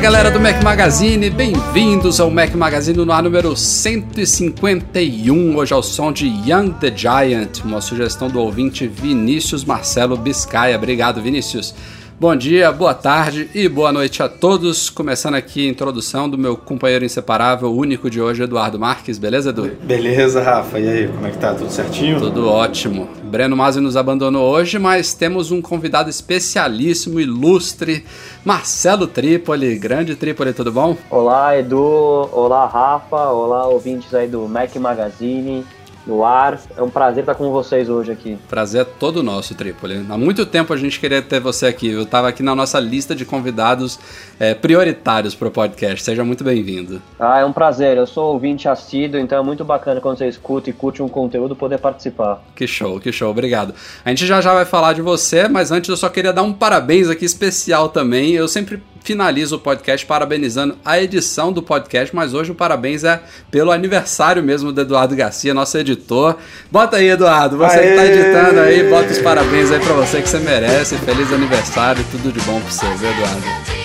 Galera do Mac Magazine, bem-vindos ao Mac Magazine no ar número 151. Hoje ao som de Young the Giant, uma sugestão do ouvinte Vinícius Marcelo Biscaia. Obrigado, Vinícius. Bom dia, boa tarde e boa noite a todos. Começando aqui a introdução do meu companheiro inseparável, único de hoje, Eduardo Marques. Beleza, Edu? Beleza, Rafa. E aí, como é que tá? Tudo certinho? Tudo ótimo. Breno Masi nos abandonou hoje, mas temos um convidado especialíssimo, ilustre, Marcelo Trípoli. Grande Trípoli, tudo bom? Olá, Edu. Olá, Rafa. Olá, ouvintes aí do Mac Magazine no ar. É um prazer estar com vocês hoje aqui. Prazer é todo nosso, Trípoli. Há muito tempo a gente queria ter você aqui. Eu estava aqui na nossa lista de convidados é, prioritários para o podcast. Seja muito bem-vindo. Ah, é um prazer. Eu sou ouvinte assíduo, então é muito bacana quando você escuta e curte um conteúdo poder participar. Que show, que show. Obrigado. A gente já já vai falar de você, mas antes eu só queria dar um parabéns aqui especial também. Eu sempre finalizo o podcast parabenizando a edição do podcast, mas hoje o parabéns é pelo aniversário mesmo do Eduardo Garcia, nosso editor. Bota aí, Eduardo, você Aê! que tá editando aí, bota os parabéns aí pra você que você merece. Feliz aniversário, tudo de bom pra você, viu, Eduardo?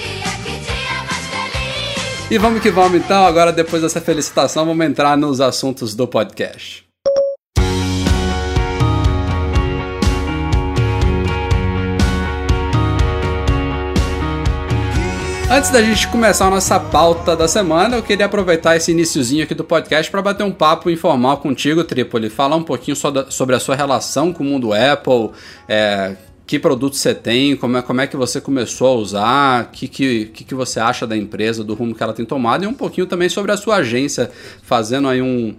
E vamos que vamos então, agora depois dessa felicitação, vamos entrar nos assuntos do podcast. Antes da gente começar a nossa pauta da semana, eu queria aproveitar esse iníciozinho aqui do podcast para bater um papo informal contigo, Tripoli. Falar um pouquinho sobre a sua relação com o mundo Apple, é, que produto você tem, como é, como é que você começou a usar, o que, que, que, você acha da empresa, do rumo que ela tem tomado e um pouquinho também sobre a sua agência, fazendo aí um,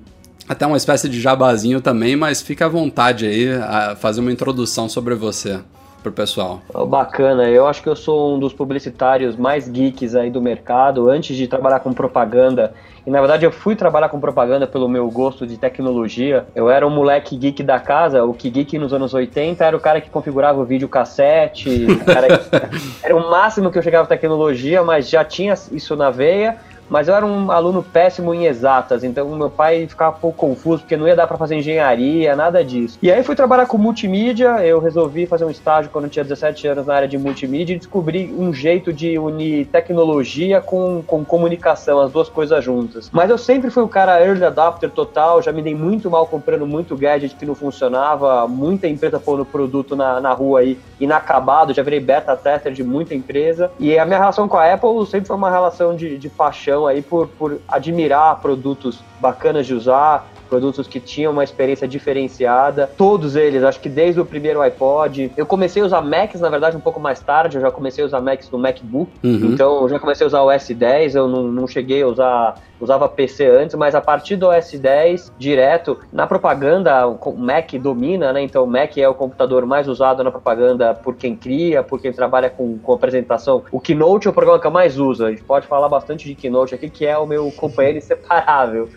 até uma espécie de jabazinho também, mas fica à vontade aí a fazer uma introdução sobre você pro pessoal? Bacana, eu acho que eu sou um dos publicitários mais geeks aí do mercado. Antes de trabalhar com propaganda, e na verdade eu fui trabalhar com propaganda pelo meu gosto de tecnologia. Eu era um moleque geek da casa, o que geek nos anos 80 era o cara que configurava o vídeo cassete, era o máximo que eu chegava tecnologia, mas já tinha isso na veia mas eu era um aluno péssimo em exatas, então meu pai ficava um pouco confuso porque não ia dar para fazer engenharia, nada disso. E aí fui trabalhar com multimídia, eu resolvi fazer um estágio quando eu tinha 17 anos na área de multimídia e descobri um jeito de unir tecnologia com, com comunicação, as duas coisas juntas. Mas eu sempre fui o cara early adapter total, já me dei muito mal comprando muito gadget que não funcionava, muita empresa pondo produto na, na rua aí inacabado, já virei beta tester de muita empresa. E a minha relação com a Apple sempre foi uma relação de, de paixão aí por, por admirar produtos bacanas de usar, produtos que tinham uma experiência diferenciada. Todos eles, acho que desde o primeiro iPod. Eu comecei a usar Macs, na verdade, um pouco mais tarde. Eu já comecei a usar Macs no MacBook. Uhum. Então, eu já comecei a usar o S10. Eu não, não cheguei a usar usava PC antes, mas a partir do OS 10, direto, na propaganda, o Mac domina, né? Então o Mac é o computador mais usado na propaganda por quem cria, por quem trabalha com, com apresentação. O Keynote é o programa que eu mais uso. A gente pode falar bastante de Keynote aqui, que é o meu companheiro inseparável.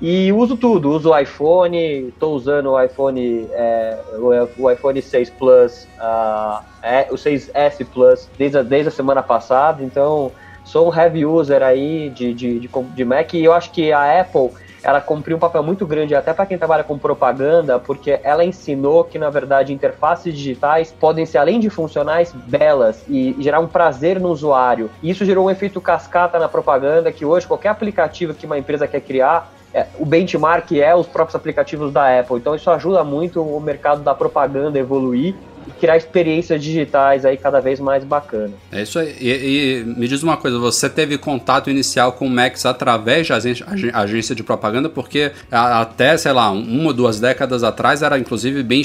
E uso tudo, uso o iPhone, estou usando o iPhone, é, o iPhone 6 Plus, uh, é, o 6S Plus desde a, desde a semana passada, então sou um heavy user aí de, de, de, de Mac e eu acho que a Apple ela cumpriu um papel muito grande até para quem trabalha com propaganda, porque ela ensinou que, na verdade, interfaces digitais podem ser, além de funcionais, belas e gerar um prazer no usuário. E isso gerou um efeito cascata na propaganda, que hoje qualquer aplicativo que uma empresa quer criar, o benchmark é os próprios aplicativos da Apple. Então isso ajuda muito o mercado da propaganda a criar experiências digitais aí cada vez mais bacana. É isso aí. E, e, me diz uma coisa, você teve contato inicial com o Max através de agência, agência de propaganda, porque até, sei lá, uma, duas décadas atrás era inclusive bem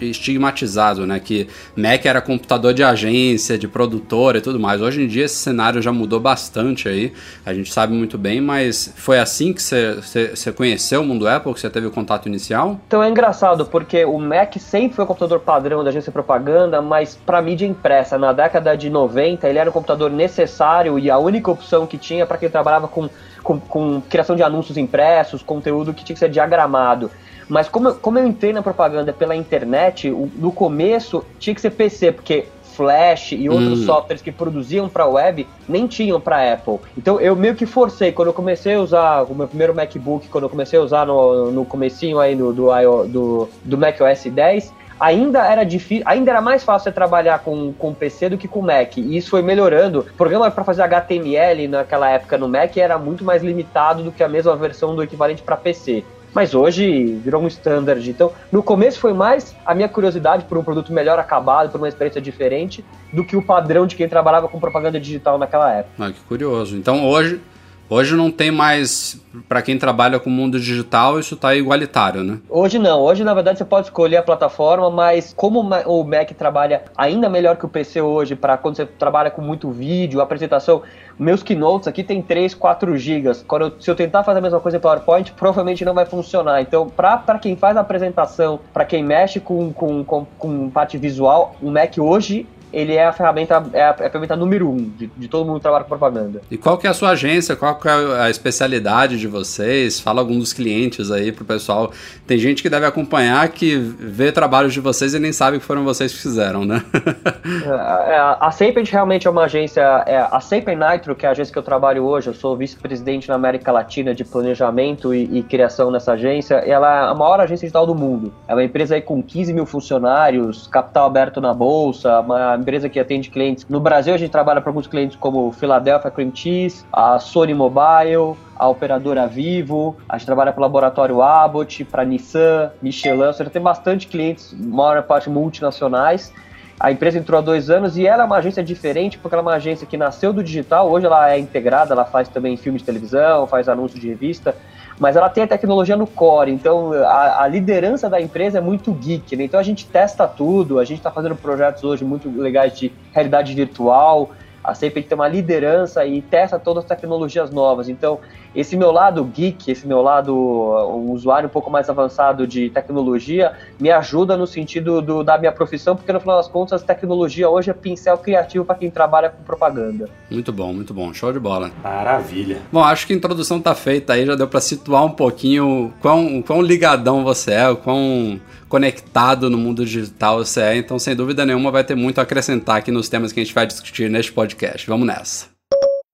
estigmatizado, né? Que Mac era computador de agência, de produtora e tudo mais. Hoje em dia esse cenário já mudou bastante aí, a gente sabe muito bem, mas foi assim que você conheceu o mundo Apple, que você teve o contato inicial? Então é engraçado, porque o Mac sempre foi o computador padrão da agência de propaganda, mas para mídia impressa, na década de 90, ele era um computador necessário e a única opção que tinha para quem trabalhava com, com, com criação de anúncios impressos, conteúdo que tinha que ser diagramado. Mas como, como eu entrei na propaganda pela internet, no começo tinha que ser PC, porque Flash e outros hum. softwares que produziam para web nem tinham para Apple. Então eu meio que forcei quando eu comecei a usar o meu primeiro MacBook, quando eu comecei a usar no, no comecinho aí do, do, do, do Mac OS 10, ainda era difícil, ainda era mais fácil trabalhar com, com PC do que com Mac. E isso foi melhorando. O programa para fazer HTML naquela época no Mac era muito mais limitado do que a mesma versão do equivalente para PC mas hoje virou um standard. Então, no começo foi mais a minha curiosidade por um produto melhor acabado, por uma experiência diferente, do que o padrão de quem trabalhava com propaganda digital naquela época. Ah, que curioso. Então, hoje, hoje não tem mais, para quem trabalha com o mundo digital, isso está igualitário, né? Hoje não. Hoje, na verdade, você pode escolher a plataforma, mas como o Mac trabalha ainda melhor que o PC hoje, para quando você trabalha com muito vídeo, apresentação, meus keynotes aqui tem 3, 4 gigas. Quando eu, se eu tentar fazer a mesma coisa em PowerPoint, provavelmente não vai funcionar. Então, para quem faz a apresentação, para quem mexe com, com, com, com parte visual, o Mac hoje ele é a ferramenta, é a, é a ferramenta número um de, de, todo mundo que trabalha com propaganda. E qual que é a sua agência? Qual que é a especialidade de vocês? Fala algum dos clientes aí pro pessoal. Tem gente que deve acompanhar que vê trabalhos de vocês e nem sabe que foram vocês que fizeram, né? É, é, a Sapient realmente é uma agência, é, a Sapient Nitro, que é a agência que eu trabalho hoje, eu sou vice-presidente na América Latina de planejamento e, e, criação nessa agência, ela é a maior agência digital do mundo. É uma empresa aí com 15 mil funcionários, capital aberto na bolsa, uma empresa que atende clientes. No Brasil, a gente trabalha para alguns clientes como Philadelphia Cream Cheese, a Sony Mobile, a operadora Vivo, a gente trabalha para o laboratório Abbott, para Nissan, Michelin, ou seja, tem bastante clientes, maior parte multinacionais. A empresa entrou há dois anos e ela é uma agência diferente, porque ela é uma agência que nasceu do digital, hoje ela é integrada, ela faz também filme de televisão, faz anúncio de revista, mas ela tem a tecnologia no core, então a, a liderança da empresa é muito geek, né? Então a gente testa tudo, a gente está fazendo projetos hoje muito legais de realidade virtual, a sempre tem uma liderança e testa todas as tecnologias novas. Então, esse meu lado geek, esse meu lado um usuário um pouco mais avançado de tecnologia, me ajuda no sentido do, da minha profissão, porque no final das contas, tecnologia hoje é pincel criativo para quem trabalha com propaganda. Muito bom, muito bom. Show de bola. Maravilha. Bom, acho que a introdução tá feita aí, já deu para situar um pouquinho quão, quão ligadão você é, o quão conectado no mundo digital você é, então sem dúvida nenhuma vai ter muito a acrescentar aqui nos temas que a gente vai discutir neste podcast. Vamos nessa.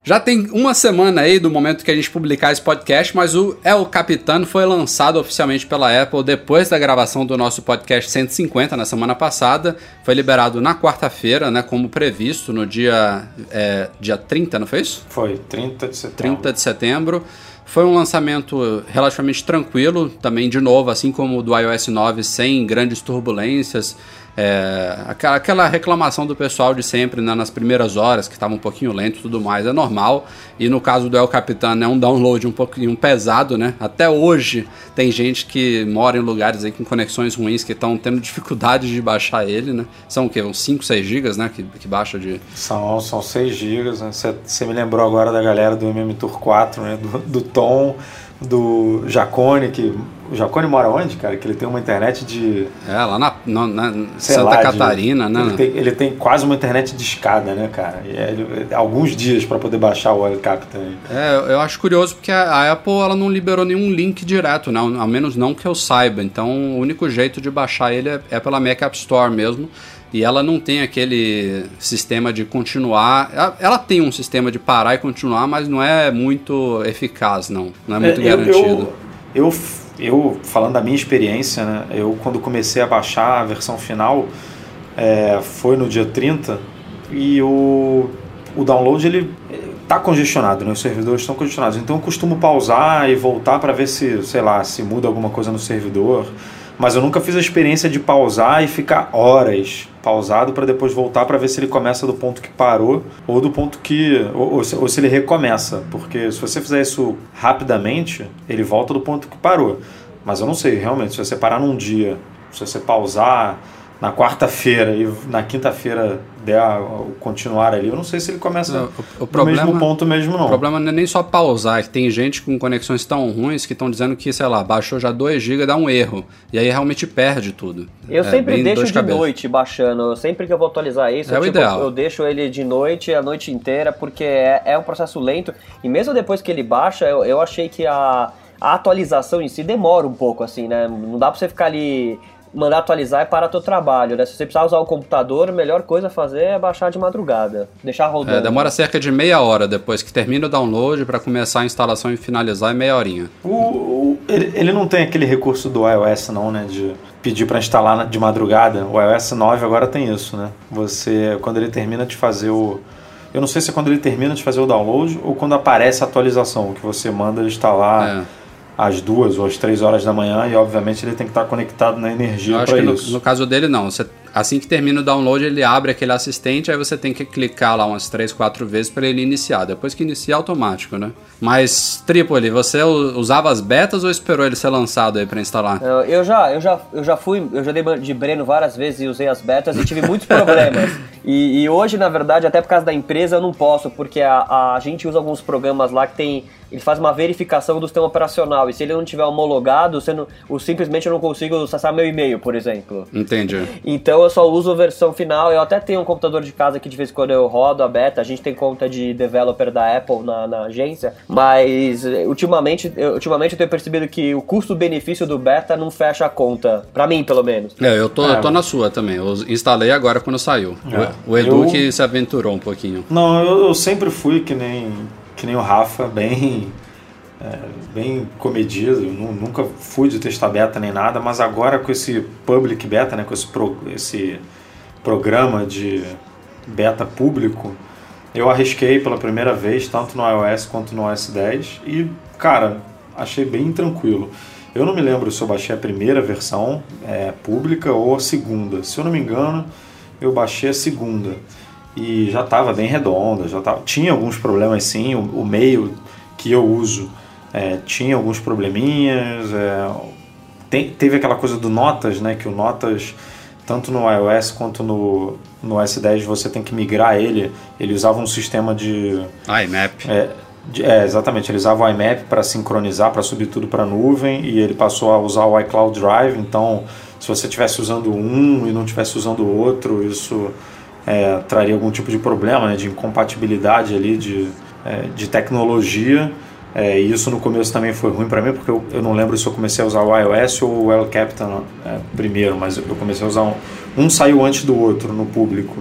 Já tem uma semana aí do momento que a gente publicar esse podcast, mas o El Capitano foi lançado oficialmente pela Apple depois da gravação do nosso podcast 150 na semana passada. Foi liberado na quarta-feira, né, como previsto, no dia, é, dia 30, não foi isso? Foi, 30 de setembro. 30 de setembro. Foi um lançamento relativamente tranquilo, também de novo, assim como o do iOS 9, sem grandes turbulências. É, aquela reclamação do pessoal de sempre né, nas primeiras horas, que estava um pouquinho lento e tudo mais, é normal. E no caso do El Capitan é um download um pouquinho pesado, né? Até hoje tem gente que mora em lugares aí com conexões ruins que estão tendo dificuldade de baixar ele, né? São o quê? Uns 5, 6 gigas, né? Que, que baixa de. São, são 6 gigas, né? Você me lembrou agora da galera do MM Tour 4, né? Do, do Tom do Jacone, que o Jacone mora onde, cara? Que ele tem uma internet de. É, lá na, na, na Santa lá, Catarina, de, né? Ele tem, ele tem, quase uma internet de escada, né, cara? E é, ele, alguns dias para poder baixar o WebCap também. É, eu acho curioso porque a Apple ela não liberou nenhum link direto, né? Ao menos não que eu saiba. Então o único jeito de baixar ele é, é pela Mac App Store mesmo. E ela não tem aquele sistema de continuar. Ela, ela, tem um sistema de parar e continuar, mas não é muito eficaz, não. Não é muito é, garantido. Eu, eu, eu, falando da minha experiência, né, eu quando comecei a baixar a versão final, é, foi no dia 30, e o, o download ele tá congestionado, né? Os servidores estão congestionados. Então eu costumo pausar e voltar para ver se, sei lá, se muda alguma coisa no servidor. Mas eu nunca fiz a experiência de pausar e ficar horas pausado para depois voltar para ver se ele começa do ponto que parou ou do ponto que ou, ou, se, ou, se, ele recomeça, porque se você fizer isso rapidamente, ele volta do ponto que parou. Mas eu não sei realmente se você parar num dia, se você pausar na quarta-feira e na quinta-feira der o continuar ali, eu não sei se ele começa não, o, o problema, no mesmo ponto mesmo não. O problema não é nem só pausar, é que tem gente com conexões tão ruins que estão dizendo que, sei lá, baixou já 2 GB, dá um erro. E aí realmente perde tudo. Eu é, sempre deixo de cabeça. noite baixando, sempre que eu vou atualizar isso, é eu, tipo, ideal. eu deixo ele de noite, a noite inteira, porque é, é um processo lento. E mesmo depois que ele baixa, eu, eu achei que a a atualização em si demora um pouco, assim, né? Não dá pra você ficar ali mandar atualizar é para teu trabalho, né? Se você precisar usar o computador, a melhor coisa a fazer é baixar de madrugada, deixar rodando. É, demora cerca de meia hora depois que termina o download para começar a instalação e finalizar é meia horinha. O, o, ele, ele não tem aquele recurso do iOS não, né, de pedir para instalar de madrugada. O iOS 9 agora tem isso, né? Você quando ele termina de fazer o eu não sei se é quando ele termina de fazer o download ou quando aparece a atualização que você manda instalar. É às duas ou às três horas da manhã e obviamente ele tem que estar conectado na energia para isso. No, no, caso dele não, você, assim que termina o download ele abre aquele assistente, aí você tem que clicar lá umas três, quatro vezes para ele iniciar. Depois que inicia automático, né? Mas Tripoli, você usava as betas ou esperou ele ser lançado aí para instalar? Eu, eu, já, eu já, eu já fui, eu já dei de Breno várias vezes e usei as betas e tive muitos problemas. E, e, hoje, na verdade, até por causa da empresa, eu não posso, porque a, a gente usa alguns programas lá que tem ele faz uma verificação do sistema operacional. E se ele não tiver homologado, você não, ou simplesmente eu não consigo acessar meu e-mail, por exemplo. Entendi. Então eu só uso a versão final. Eu até tenho um computador de casa que de vez em quando eu rodo a beta. A gente tem conta de developer da Apple na, na agência. Mas ultimamente, eu, ultimamente eu tenho percebido que o custo-benefício do beta não fecha a conta. Pra mim, pelo menos. É, eu tô, é. eu tô na sua também. Eu instalei agora quando saiu. É. O, o, Edu eu... que se aventurou um pouquinho. Não, eu, eu sempre fui que nem que nem o Rafa, bem, é, bem comedido. nunca fui de testar beta nem nada, mas agora com esse public beta, né, com esse, pro, esse programa de beta público, eu arrisquei pela primeira vez, tanto no iOS quanto no OS 10, e, cara, achei bem tranquilo. Eu não me lembro se eu baixei a primeira versão é, pública ou a segunda. Se eu não me engano, eu baixei a segunda e já estava bem redonda, já tava, tinha alguns problemas sim, o, o meio que eu uso é, tinha alguns probleminhas, é, tem, teve aquela coisa do Notas, né, que o Notas, tanto no iOS quanto no, no S10 você tem que migrar ele, ele usava um sistema de... IMAP. É, de, é, exatamente, ele usava o IMAP para sincronizar, para subir tudo para a nuvem e ele passou a usar o iCloud Drive, então se você estivesse usando um e não estivesse usando o outro, isso é, traria algum tipo de problema, né, de incompatibilidade ali de, é, de tecnologia. É, e isso no começo também foi ruim para mim, porque eu, eu, não lembro se eu comecei a usar o iOS ou o El Capitan é, primeiro, mas eu comecei a usar um. Um saiu antes do outro no público.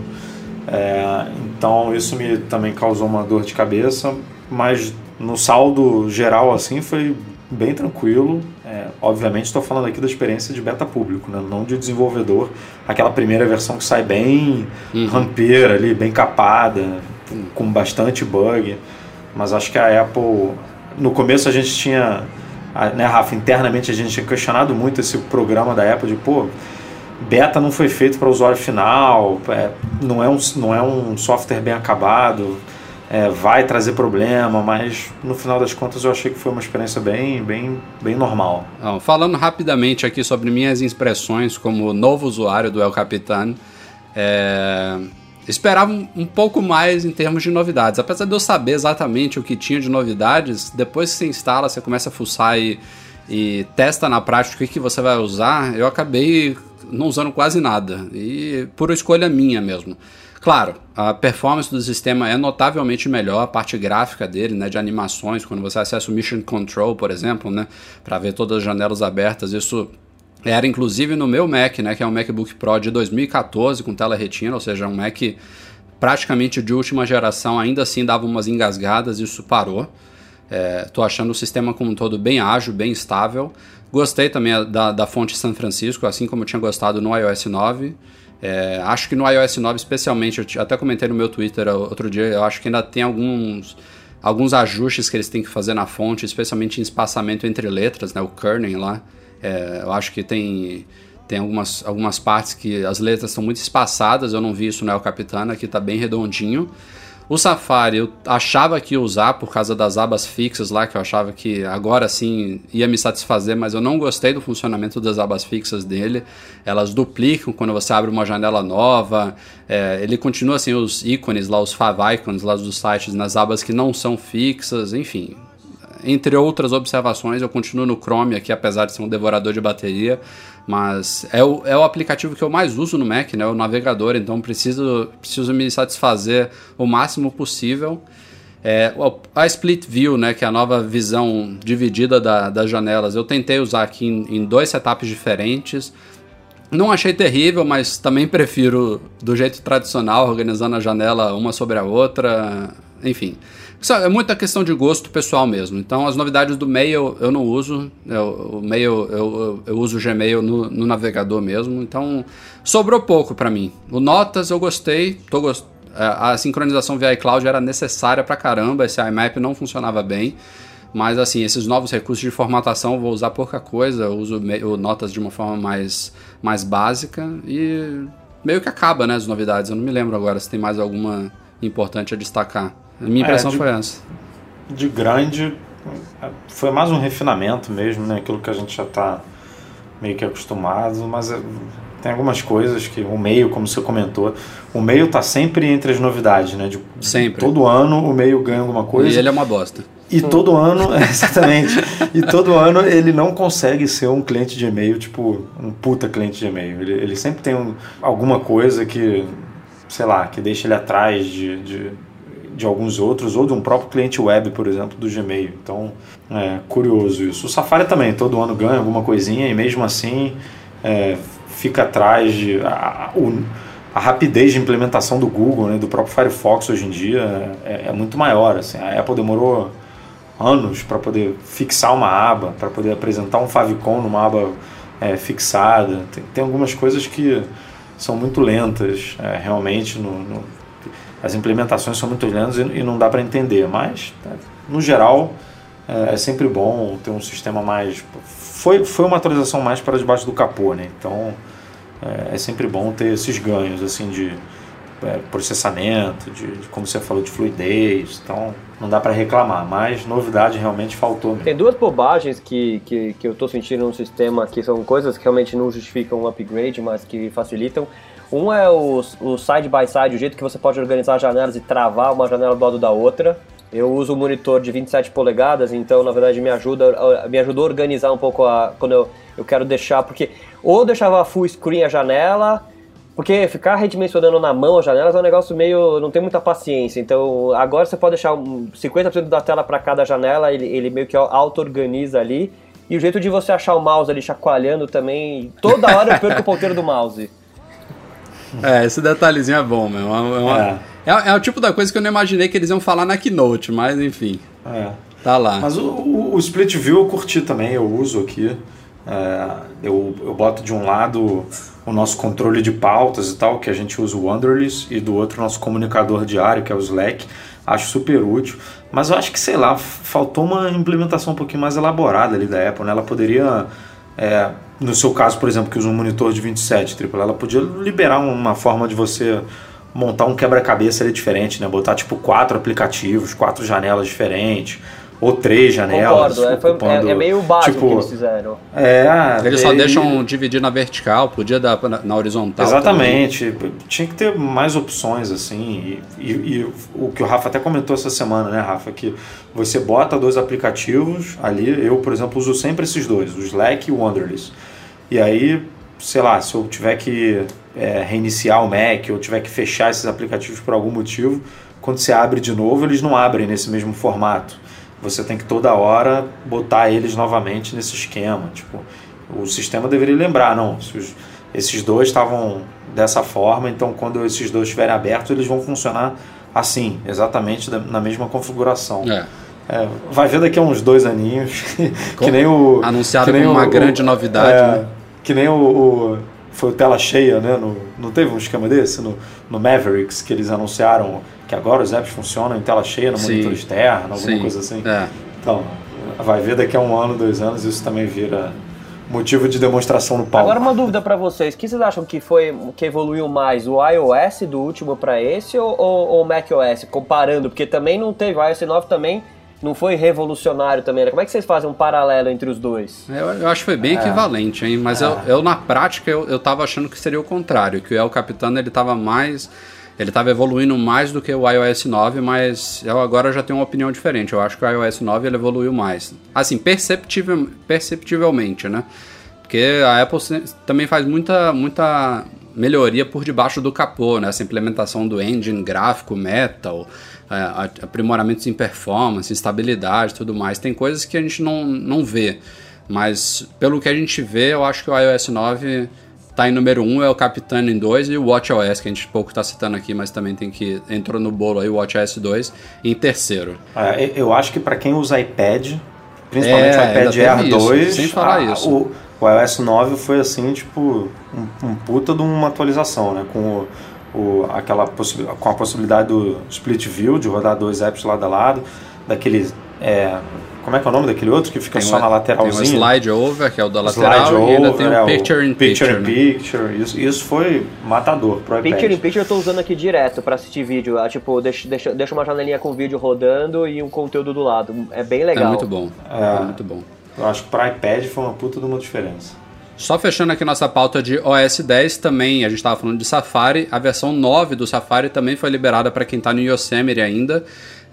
É, então isso me também causou uma dor de cabeça, mas no saldo geral assim foi bem tranquilo. É, obviamente estou falando aqui da experiência de beta público, né? não de desenvolvedor. Aquela primeira versão que sai bem uhum. rampeira ali, bem capada, com bastante bug. Mas acho que a Apple, no começo a gente tinha, né, Rafa, internamente a gente tinha questionado muito esse programa da Apple de, pô, beta não foi feito para usuário final, é, não, é um, não é um software bem acabado é, vai trazer problema, mas no final das contas eu achei que foi uma experiência bem, bem, bem normal. Não, falando rapidamente aqui sobre minhas impressões como novo usuário do El Capitan, é, esperava um pouco mais em termos de novidades. Apesar de eu saber exatamente o que tinha de novidades, depois que você instala, você começa a fuçar e, e testa na prática o que, que você vai usar, eu acabei não usando quase nada. E por escolha minha mesmo. Claro, a performance do sistema é notavelmente melhor, a parte gráfica dele, né, de animações, quando você acessa o Mission Control, por exemplo, né, para ver todas as janelas abertas, isso era inclusive no meu Mac, né, que é um MacBook Pro de 2014 com tela retina, ou seja, um Mac praticamente de última geração, ainda assim dava umas engasgadas, isso parou. Estou é, achando o sistema como um todo bem ágil, bem estável. Gostei também da, da fonte San Francisco, assim como eu tinha gostado no iOS 9. É, acho que no iOS 9, especialmente, eu até comentei no meu Twitter outro dia, eu acho que ainda tem alguns, alguns ajustes que eles têm que fazer na fonte, especialmente em espaçamento entre letras, né, o kerning lá. É, eu acho que tem, tem algumas, algumas partes que as letras estão muito espaçadas, eu não vi isso no El Capitana, que está bem redondinho. O Safari eu achava que ia usar por causa das abas fixas lá, que eu achava que agora sim ia me satisfazer, mas eu não gostei do funcionamento das abas fixas dele. Elas duplicam quando você abre uma janela nova. É, ele continua assim, os ícones lá, os fav icons lá dos sites, nas abas que não são fixas, enfim. Entre outras observações, eu continuo no Chrome aqui, apesar de ser um devorador de bateria. Mas é o, é o aplicativo que eu mais uso no Mac, né? O navegador, então preciso, preciso me satisfazer o máximo possível. É, a Split View, né, que é a nova visão dividida da, das janelas, eu tentei usar aqui em, em dois setups diferentes. Não achei terrível, mas também prefiro do jeito tradicional, organizando a janela uma sobre a outra. Enfim, é muita questão de gosto pessoal mesmo. Então, as novidades do Mail eu não uso. Eu, o Mail eu, eu, eu, uso o Gmail no, no, navegador mesmo. Então, sobrou pouco para mim. O Notas eu gostei. Tô gost... É, a sincronização via iCloud era necessária pra caramba. Esse IMAP não funcionava bem. Mas, assim, esses novos recursos de formatação eu vou usar pouca coisa. Eu uso o Notas de uma forma mais, mais básica. E meio que acaba, né, as novidades. Eu não me lembro agora se tem mais alguma importante a destacar. A minha impressão é, de, foi essa. De grande, foi mais um refinamento mesmo, né? Aquilo que a gente já está meio que acostumado, mas é, tem algumas coisas que o meio, como você comentou, o meio está sempre entre as novidades, né? De, sempre. Todo ano o meio ganha alguma coisa. E ele é uma bosta. E todo ano, exatamente. e todo ano ele não consegue ser um cliente de e-mail, tipo, um puta cliente de e-mail. Ele, ele sempre tem um, alguma coisa que, sei lá, que deixa ele atrás de, de de alguns outros, ou de um próprio cliente web, por exemplo, do Gmail. Então, é curioso isso. O Safari também, todo ano ganha alguma coisinha e mesmo assim é, fica atrás de. A, a, rapidez de implementação do Google, né, do próprio Firefox hoje em dia é, é muito maior. Assim. A Apple demorou anos para poder fixar uma aba, para poder apresentar um favicon numa aba é, fixada. Tem, tem, algumas coisas que são muito lentas é, realmente no, no, as implementações são muito grandes e, e não dá para entender, mas no geral é, é, sempre bom ter um sistema mais. Foi, foi uma atualização mais para debaixo do capô, né? Então é, é sempre bom ter esses ganhos assim de é, processamento, de, de, como você falou, de fluidez. Então não dá para reclamar, mas novidade realmente faltou. Mesmo. Tem duas bobagens que, que, que eu estou sentindo no sistema que são coisas que realmente não justificam um upgrade, mas que facilitam. Um é o, o side by side, o jeito que você pode organizar janelas e travar uma janela do lado da outra. Eu uso um monitor de 27 polegadas, então na verdade me ajuda, me ajuda a organizar um pouco a, quando eu, eu quero deixar, porque ou deixava full screen a janela, porque ficar redimensionando na mão as janelas é um negócio meio. não tem muita paciência. Então agora você pode deixar 50% da tela para cada janela, ele, ele meio que auto-organiza ali. E o jeito de você achar o mouse ali chacoalhando também, toda hora eu perco o ponteiro do mouse. É, esse detalhezinho é bom, meu. É, uma, é. é, é, o tipo da coisa que eu não imaginei que eles iam falar na Keynote, mas enfim. É. Tá lá. Mas o, o, o, Split View eu curti também, eu uso aqui. É, eu, eu boto de um lado o nosso controle de pautas e tal, que a gente usa o Wonderlist, e do outro o nosso comunicador diário, que é o Slack. Acho super útil. Mas eu acho que, sei lá, faltou uma implementação um pouquinho mais elaborada ali da Apple, né? Ela poderia. É, no seu caso, por exemplo, que usa um monitor de 27 triplo, ela podia liberar uma forma de você montar um quebra-cabeça diferente, né? Botar tipo quatro aplicativos, quatro janelas diferentes, ou três janelas. Concordo, é, foi, é, é, meio básico tipo, que eles fizeram. É, eles só deixam dividir na vertical, podia dar na, na horizontal. Exatamente, também. tinha que ter mais opções assim. E, e, e, o que o Rafa até comentou essa semana, né, Rafa, que você bota dois aplicativos ali. Eu, por exemplo, uso sempre esses dois, o Slack e o Wonderlist. E aí, sei lá, se eu tiver que é, reiniciar o Mac ou tiver que fechar esses aplicativos por algum motivo, quando você abre de novo, eles não abrem nesse mesmo formato. Você tem que toda hora botar eles novamente nesse esquema. Tipo, o sistema deveria lembrar, não, os, esses dois estavam dessa forma, então quando esses dois estiverem abertos, eles vão funcionar assim, exatamente na mesma configuração. É. É, vai ver daqui a uns dois aninhos. que nem o. Anunciado como uma o, grande novidade. É, né? Que nem o, o, foi o tela cheia, né? No, não teve um esquema desse no, no Mavericks que eles anunciaram que agora os apps funcionam em tela cheia no sim, monitor externo, alguma sim, coisa assim. É. Então, vai ver daqui a um ano, dois anos, isso também vira motivo de demonstração no palco. Agora uma dúvida para vocês, o que vocês acham que foi que evoluiu mais, o iOS do último para esse ou, ou, o macOS, comparando, porque também não teve, o iOS 9 também não foi revolucionário também, né? Como é que vocês fazem um paralelo entre os dois? Eu, eu acho que foi bem é. equivalente, hein? Mas é. eu, eu, na prática, eu, eu tava achando que seria o contrário, que o El Capitano, ele tava mais ele estava evoluindo mais do que o iOS 9, mas eu agora já tenho uma opinião diferente. Eu acho que o iOS 9 ele evoluiu mais. Assim, perceptivel, perceptivelmente, né? Porque a Apple também faz muita, muita melhoria por debaixo do capô, né? Essa implementação do engine gráfico, metal, é, aprimoramentos em performance, estabilidade tudo mais. Tem coisas que a gente não, não vê. Mas pelo que a gente vê, eu acho que o iOS 9 Tá em número 1 um, é o Capitano em 2 e o WatchOS, que a gente pouco tá citando aqui, mas também tem que. Entrou no bolo aí o WatchOS 2 em terceiro. É, eu acho que para quem usa iPad, principalmente é, o iPad Air 2, isso, sem falar a, isso. O, o iOS 9 foi assim, tipo, um, um puta de uma atualização, né? Com o, o, aquela com a possibilidade do split view, de rodar dois apps lado a lado, daquele é, como é que é o nome daquele outro que fica tem só uma, na lateralzinha? Tem o slide over, que é o da lateral, slide e ainda tem o é, picture in picture. Picture in né? picture. Isso, isso foi matador pro iPad. Picture in picture eu tô usando aqui direto para assistir vídeo. Ah, tipo, deixa, deixa, deixa uma janelinha com vídeo rodando e um conteúdo do lado. É bem legal. É muito bom. É, é muito bom. Eu acho que para iPad foi uma puta de uma diferença. Só fechando aqui nossa pauta de OS 10 também, a gente estava falando de Safari, a versão 9 do Safari também foi liberada para quem está no Yosemite ainda.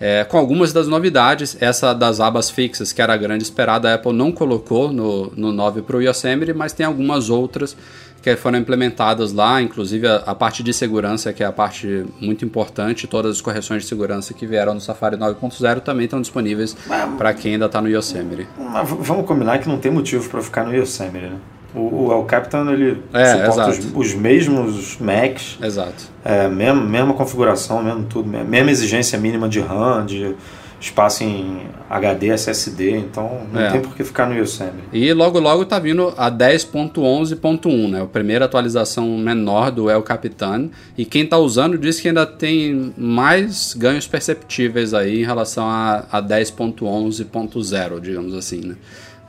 É, com algumas das novidades, essa das abas fixas, que era a grande esperada, a Apple não colocou no, no 9 para o Yosemite, mas tem algumas outras que foram implementadas lá, inclusive a, a, parte de segurança, que é a parte muito importante, todas as correções de segurança que vieram no Safari 9.0 também estão disponíveis para quem ainda está no Yosemite. Mas vamos combinar que não tem motivo para ficar no Yosemite, né? O, o El Capitan ele é, suporta os, os, mesmos Macs. Exato. É, mesma, mesma configuração, mesmo tudo, mesma exigência mínima de RAM, de espaço em HD, SSD, então não é. tem por que ficar no Yosemite. E logo logo tá vindo a 10.11.1, né? A primeira atualização menor do El Capitan. E quem tá usando diz que ainda tem mais ganhos perceptíveis aí em relação a, a 10.11.0, digamos assim, né?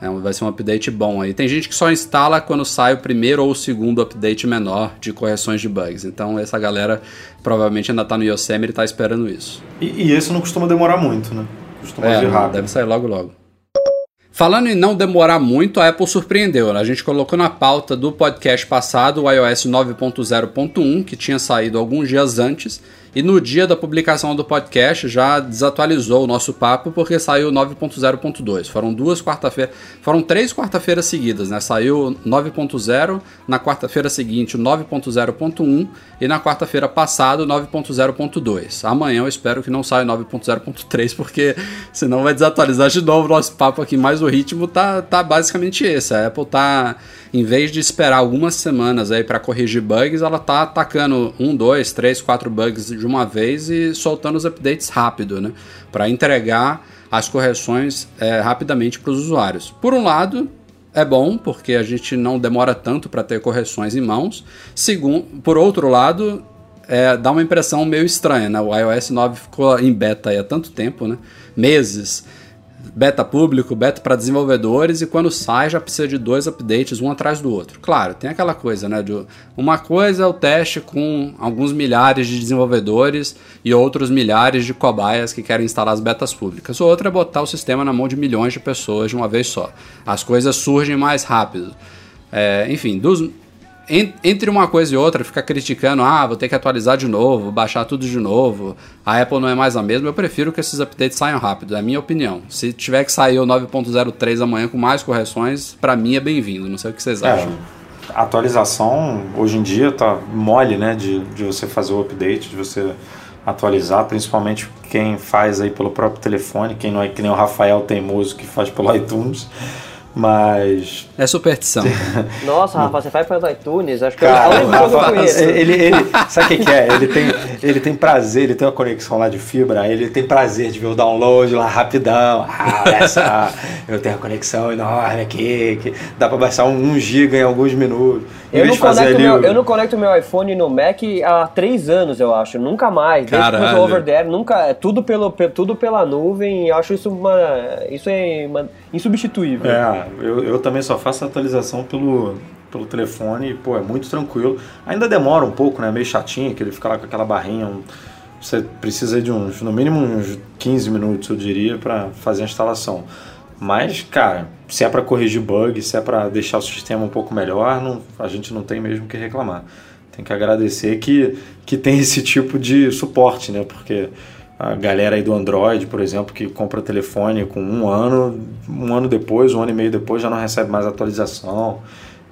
É, vai ser um update bom aí. Tem gente que só instala quando sai o primeiro ou o segundo update menor de correções de bugs. Então essa galera provavelmente ainda está no Yosemite e está esperando isso. E, e, esse não costuma demorar muito, né? Costuma é, vir rápido. Deve sair logo logo. Falando em não demorar muito, a Apple surpreendeu. Né? A gente colocou na pauta do podcast passado o iOS 9.0.1, que tinha saído alguns dias antes, e no dia da publicação do podcast já desatualizou o nosso papo porque saiu 9.0.2. Foram duas quarta-feiras, foram três quarta-feiras seguidas, né? Saiu 9.0, na quarta-feira seguinte o 9.0.1 e na quarta-feira passada o 9.0.2. Amanhã eu espero que não saia 9.0.3 porque senão vai desatualizar de novo o nosso papo aqui, mas o ritmo tá, tá basicamente esse. A Apple tá em vez de esperar algumas semanas aí para corrigir bugs, ela tá atacando um, dois, três, quatro bugs de uma vez e soltando os updates rápido, né? Para entregar as correções é, rapidamente para os usuários. Por um lado, é bom porque a gente não demora tanto para ter correções em mãos. Segundo, por outro lado, é, dá uma impressão meio estranha, né? O iOS 9 ficou em beta há tanto tempo, né? Meses beta público, beta para desenvolvedores e quando sai já precisa de dois updates um atrás do outro. Claro, tem aquela coisa, né? De uma coisa é o teste com alguns milhares de desenvolvedores e outros milhares de cobaias que querem instalar as betas públicas. Outra é botar o sistema na mão de milhões de pessoas de uma vez só. As coisas surgem mais rápido. É, enfim, dos, entre uma coisa e outra, ficar criticando, ah, vou ter que atualizar de novo, baixar tudo de novo, a Apple não é mais a mesma, eu prefiro que esses updates saiam rápido, é a minha opinião. Se tiver que sair o 9.03 amanhã com mais correções, para mim é bem-vindo, não sei o que vocês é, acham. A atualização hoje em dia tá mole, né, de, de você fazer o update, de você atualizar, principalmente quem faz aí pelo próprio telefone, quem não é que nem o Rafael Teimoso que faz pelo iTunes. Mas. É superstição. Nossa, Rafa, você vai para o iTunes? Acho que Cara, eu, eu, Rafa, ele, ele, sabe o que, é? Ele tem, ele tem prazer, ele tem uma conexão lá de fibra, ele tem prazer de ver o download lá rapidão. Ah, olha só, eu tenho uma conexão enorme aqui, que dá para baixar um, um giga em alguns minutos. Eu não, conecto meu, eu não conecto meu iPhone no Mac há três anos, eu acho. Nunca mais. Desde que o over there, nunca. É tudo, pelo, tudo pela nuvem. Eu acho isso uma. Isso é uma, insubstituível. É, eu, eu também só faço a atualização pelo, pelo telefone e, pô, é muito tranquilo. Ainda demora um pouco, né? Meio chatinho, que ele fica lá com aquela barrinha. Um, você precisa de uns, no mínimo uns 15 minutos, eu diria, para fazer a instalação. Mas, cara, se é para corrigir bug, se é para deixar o sistema um pouco melhor, não, a gente não tem mesmo que reclamar. Tem que agradecer que, que tem esse tipo de suporte, né? Porque a galera aí do Android, por exemplo, que compra telefone com um ano, um ano depois, um ano e meio depois, já não recebe mais atualização.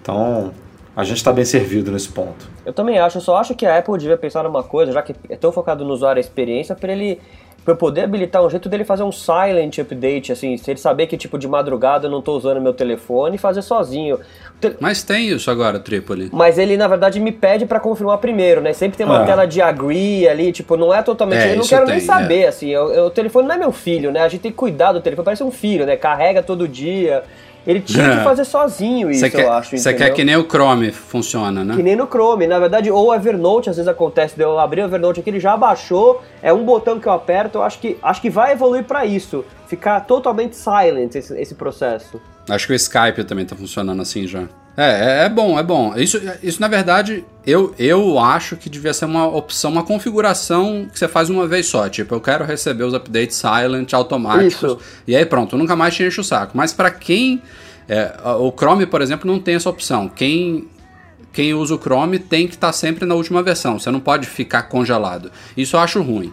Então, a gente está bem servido nesse ponto. Eu também acho, eu só acho que a Apple devia pensar numa coisa, já que é tão focado no usuário a experiência, para ele para poder habilitar um jeito dele fazer um silent update, assim, se ele saber que tipo de madrugada eu não estou usando meu telefone e fazer sozinho. Mas tem isso agora, Tripoli. Mas ele na verdade me pede para confirmar primeiro, né? Sempre tem uma ah. tela de agree ali, tipo, não é totalmente, é, eu não quero tem, nem saber, é. assim, eu, eu, o telefone não é meu filho, né? A gente tem que cuidar do telefone, parece um filho, né? Carrega todo dia. Ele tinha que fazer sozinho isso, quer, eu acho. Você quer que nem o Chrome funciona, né? Que nem no Chrome. Na verdade, ou o Evernote, às vezes acontece, de eu abrir o Evernote aqui, ele já baixou, é um botão que eu aperto, eu acho que, acho que vai evoluir para isso. Ficar totalmente silent esse, esse processo. Acho que o Skype também tá funcionando assim já. É, é, é bom, é bom. Isso, isso na verdade, eu, eu acho que devia ser uma opção, uma configuração que você faz uma vez só. Tipo, eu quero receber os updates silent automáticos. Isso. E aí pronto, nunca mais te enche o saco. Mas para quem. É, o Chrome, por exemplo, não tem essa opção. Quem quem usa o Chrome tem que estar tá sempre na última versão. Você não pode ficar congelado. Isso eu acho ruim.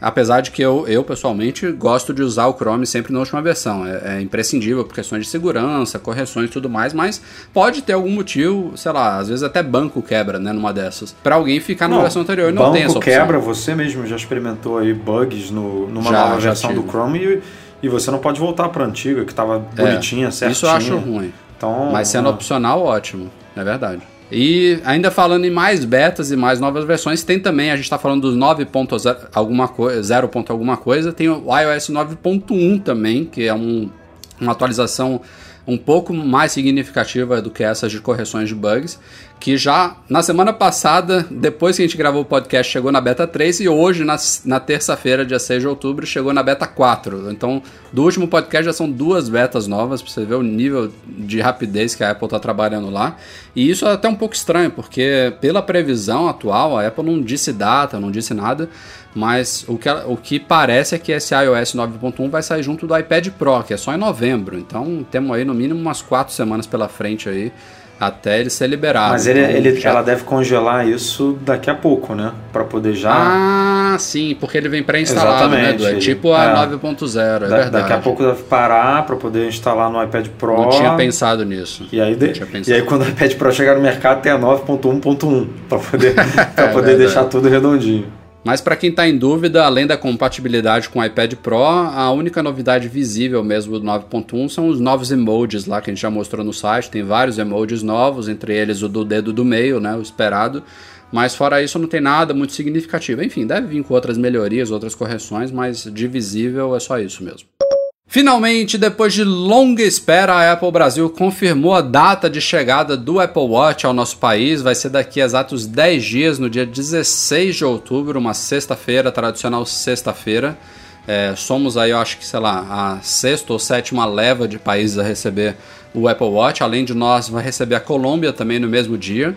Apesar de que eu, eu pessoalmente gosto de usar o Chrome sempre na última versão. É, é, imprescindível por questões de segurança, correções e tudo mais, mas pode ter algum motivo, sei lá, às vezes até banco quebra, né, numa dessas. Para alguém ficar na versão anterior e não tem essa opção. quebra, você mesmo já experimentou aí bugs no, numa já, nova já versão tive. do Chrome e, e você não pode voltar para antiga, que estava é, bonitinha, certinha. Isso eu acho ruim. Então, mas sendo opcional, ótimo. É verdade. E ainda falando em mais betas e mais novas versões, tem também, a gente está falando dos 9.0 alguma coisa, 0. alguma coisa, tem o iOS 9.1 também, que é um, uma atualização um pouco mais significativa do que essas de correções de bugs, que já na semana passada, depois que a gente gravou o podcast, chegou na beta 3 e hoje, na, na terça-feira, dia 6 de outubro, chegou na beta 4. Então, do último podcast já são duas betas novas, para você ver o nível de rapidez que a Apple está trabalhando lá. E isso é até um pouco estranho, porque pela previsão atual, a Apple não disse data, não disse nada, mas o que, o que parece é que esse iOS 9.1 vai sair junto do iPad Pro, que é só em novembro. Então temos aí no mínimo umas quatro semanas pela frente aí até ele ser liberado. Mas ele, então, ele já... ela deve congelar isso daqui a pouco, né? Para poder já. Ah, sim, porque ele vem pré-instalado, né, Edu? É tipo a é. 9.0, é da, verdade. Daqui a pouco deve parar para poder instalar no iPad Pro. Não tinha pensado nisso. E aí, de... e aí quando o iPad Pro chegar no mercado tem a 9.1.1 para poder, pra poder é deixar tudo redondinho. Mas para quem está em dúvida, além da compatibilidade com o iPad Pro, a única novidade visível mesmo do 9.1 são os novos emojis lá que a gente já mostrou no site. Tem vários emojis novos, entre eles o do dedo do meio, né, o esperado. Mas fora isso não tem nada muito significativo. Enfim, deve vir com outras melhorias, outras correções, mas de visível é só isso mesmo. Finalmente, depois de longa espera, a Apple Brasil confirmou a data de chegada do Apple Watch ao nosso país. Vai ser daqui a exatos 10 dias, no dia 16 de outubro, uma sexta-feira, tradicional sexta-feira. É, somos aí, eu acho que, sei lá, a sexta ou sétima leva de países a receber o Apple Watch. Além de nós, vai receber a Colômbia também no mesmo dia.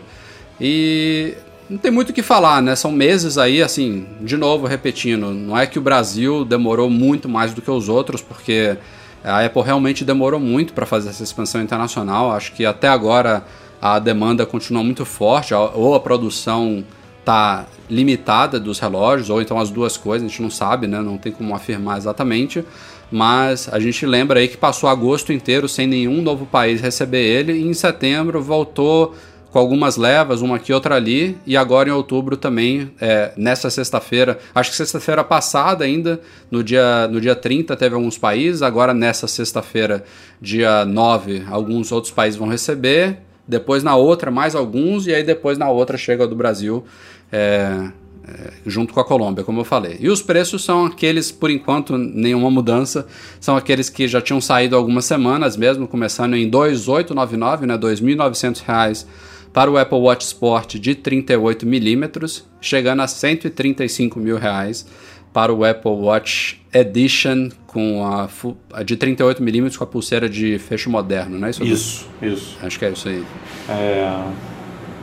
E não tem muito o que falar, né? São meses aí, assim, de novo repetindo, não é que o Brasil demorou muito mais do que os outros, porque a Apple realmente demorou muito para fazer essa expansão internacional. Acho que até agora a demanda continua muito forte, ou a produção está limitada dos relógios, ou então as duas coisas, a gente não sabe, né? Não tem como afirmar exatamente. Mas a gente lembra aí que passou agosto inteiro sem nenhum novo país receber ele, e em setembro voltou com algumas levas, uma aqui outra ali, e agora em outubro também, é, nessa sexta-feira, acho que sexta-feira passada ainda, no dia, no dia 30 teve alguns países, agora nessa sexta-feira, dia 9, alguns outros países vão receber, depois na outra mais alguns, e aí depois na outra chega do Brasil. É, é, junto com a Colômbia, como eu falei. E os preços são aqueles, por enquanto, nenhuma mudança, são aqueles que já tinham saído algumas semanas mesmo, começando em 2.899, né, 2.900 reais para o Apple Watch Sport de 38 milímetros, chegando a 135 mil reais para o Apple Watch Edition com a, a de 38 milímetros com a pulseira de fecho moderno, não é isso? Isso, isso. Acho que é isso aí. É,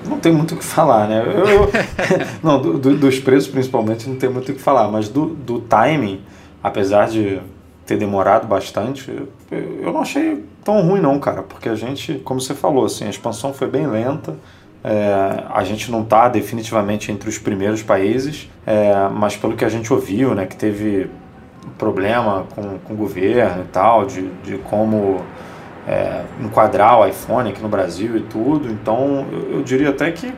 não tem muito o que falar, né? Eu não, do, do, dos preços principalmente não tem muito o que falar, mas do, do timing, apesar de ter demorado bastante, eu, não achei tão ruim não, cara, porque a gente, como você falou, assim, a expansão foi bem lenta, é, a gente não está definitivamente entre os primeiros países, é, mas pelo que a gente ouviu, né, que teve problema com, com o governo e tal, de, de como é, enquadrar o iPhone aqui no Brasil e tudo. Então eu, eu diria até que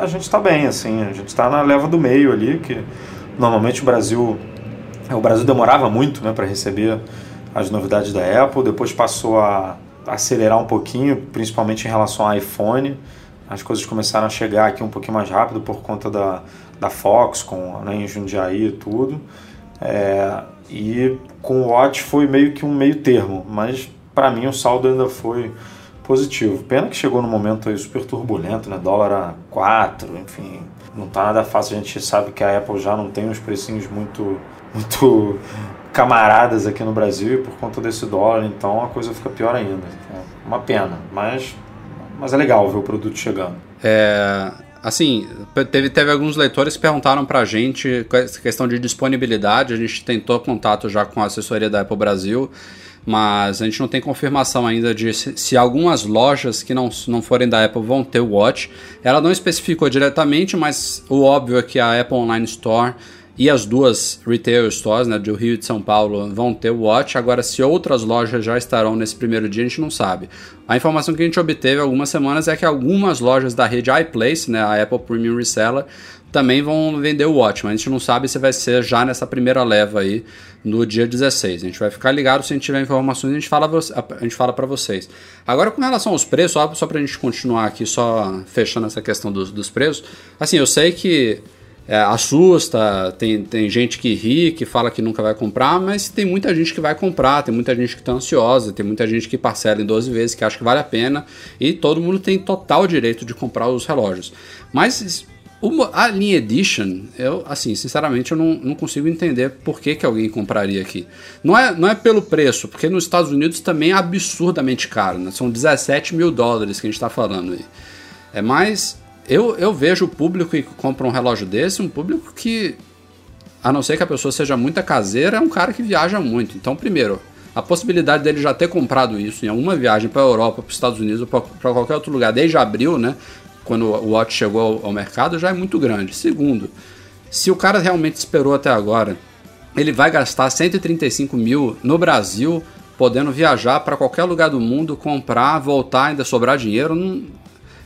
a gente está bem, assim, a gente está na leva do meio ali, que normalmente o Brasil o Brasil demorava muito né, para receber as novidades da Apple, depois passou a acelerar um pouquinho, principalmente em relação ao iPhone. As coisas começaram a chegar aqui um pouquinho mais rápido por conta da, da Fox, com, né, em Jundiaí e tudo. É, e com o Watch foi meio que um meio termo, mas para mim o saldo ainda foi positivo. Pena que chegou no momento super turbulento, né? Dólar a 4, enfim, não tá nada fácil. A gente sabe que a Apple já não tem uns precinhos muito, muito camaradas aqui no Brasil e por conta desse dólar, então a coisa fica pior ainda. É uma pena, mas, mas é legal ver o produto chegando. É, assim, teve, teve alguns leitores que perguntaram pra gente questão de disponibilidade, a gente tentou contato já com a assessoria da Apple Brasil mas a gente não tem confirmação ainda de se, se, algumas lojas que não, não forem da Apple vão ter o Watch. Ela não especificou diretamente, mas o óbvio é que a Apple Online Store e as duas retail stores, né, do Rio e de São Paulo, vão ter o Watch. Agora, se outras lojas já estarão nesse primeiro dia, a gente não sabe. A informação que a gente obteve algumas semanas é que algumas lojas da rede iPlace, né, a Apple Premium Reseller, também vão vender o Watch, mas a gente não sabe se vai ser já nessa primeira leva aí no dia 16. A gente vai ficar ligado se a gente tiver informações, a gente fala a gente fala para vocês. Agora com relação aos preços, só, só para a gente continuar aqui só fechando essa questão dos, dos preços, assim, eu sei que é, assusta, tem, tem gente que ri, que fala que nunca vai comprar, mas tem muita gente que vai comprar, tem muita gente que está ansiosa, tem muita gente que parcela em 12 vezes, que acha que vale a pena, e todo mundo tem total direito de comprar os relógios. Mas a linha Edition, eu, assim, sinceramente, eu não, não consigo entender por que, que alguém compraria aqui. Não é, não é pelo preço, porque nos Estados Unidos também é absurdamente caro, né? São 17 mil dólares que a gente está falando aí. É mais. Eu, eu vejo o público que compra um relógio desse, um público que, a não ser que a pessoa seja muita caseira, é um cara que viaja muito. Então, primeiro, a possibilidade dele já ter comprado isso em alguma viagem para a Europa, para os Estados Unidos ou para qualquer outro lugar desde abril, né? quando o Watch chegou ao, ao mercado, já é muito grande. Segundo, se o cara realmente esperou até agora, ele vai gastar 135 mil no Brasil, podendo viajar para qualquer lugar do mundo, comprar, voltar, ainda sobrar dinheiro. Não,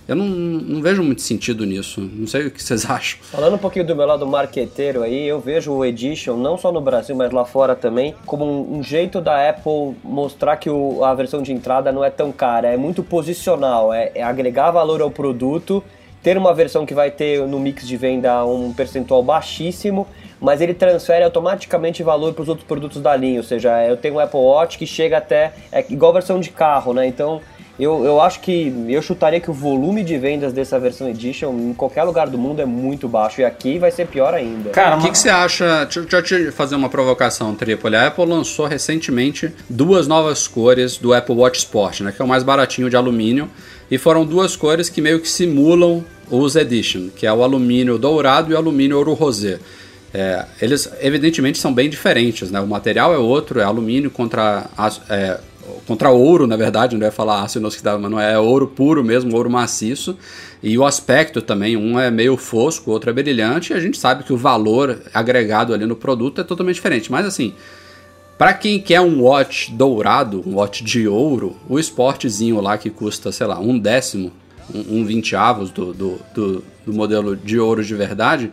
eu não, não, vejo muito sentido nisso. Não sei o que vocês acham. Falando um pouquinho do meu lado marqueteiro aí, eu vejo o Edition, não só no Brasil, mas lá fora também, como um, um jeito da Apple mostrar que o, a versão de entrada não é tão cara. É muito posicional, é, é agregar valor ao produto, ter uma versão que vai ter no mix de venda um percentual baixíssimo, mas ele transfere automaticamente valor para os outros produtos da linha. Ou seja, eu tenho um Apple Watch que chega até. É igual versão de carro, né? Então eu, eu acho que eu chutaria que o volume de vendas dessa versão Edition em qualquer lugar do mundo é muito baixo. E aqui vai ser pior ainda. Cara, o que, que, você acha? Deixa, eu te fazer uma provocação, Tripoli. A Apple lançou recentemente duas novas cores do Apple Watch Sport, né? Que é o mais baratinho de alumínio. E foram duas cores que meio que simulam os Edition, que é o alumínio dourado e o alumínio ouro rosé. É, eles evidentemente são bem diferentes, né? O material é outro, é alumínio contra é, contra ouro, na verdade, não é falar aço inoxidável, mas não é, é ouro puro mesmo, ouro maciço. E o aspecto também, um é meio fosco, o outro é brilhante, e a gente sabe que o valor agregado ali no produto é totalmente diferente. Mas assim, para quem quer um watch dourado, um watch de ouro, o esportezinho lá que custa, sei lá, um décimo, um, um 20 avos do, do, do, do modelo de ouro de verdade,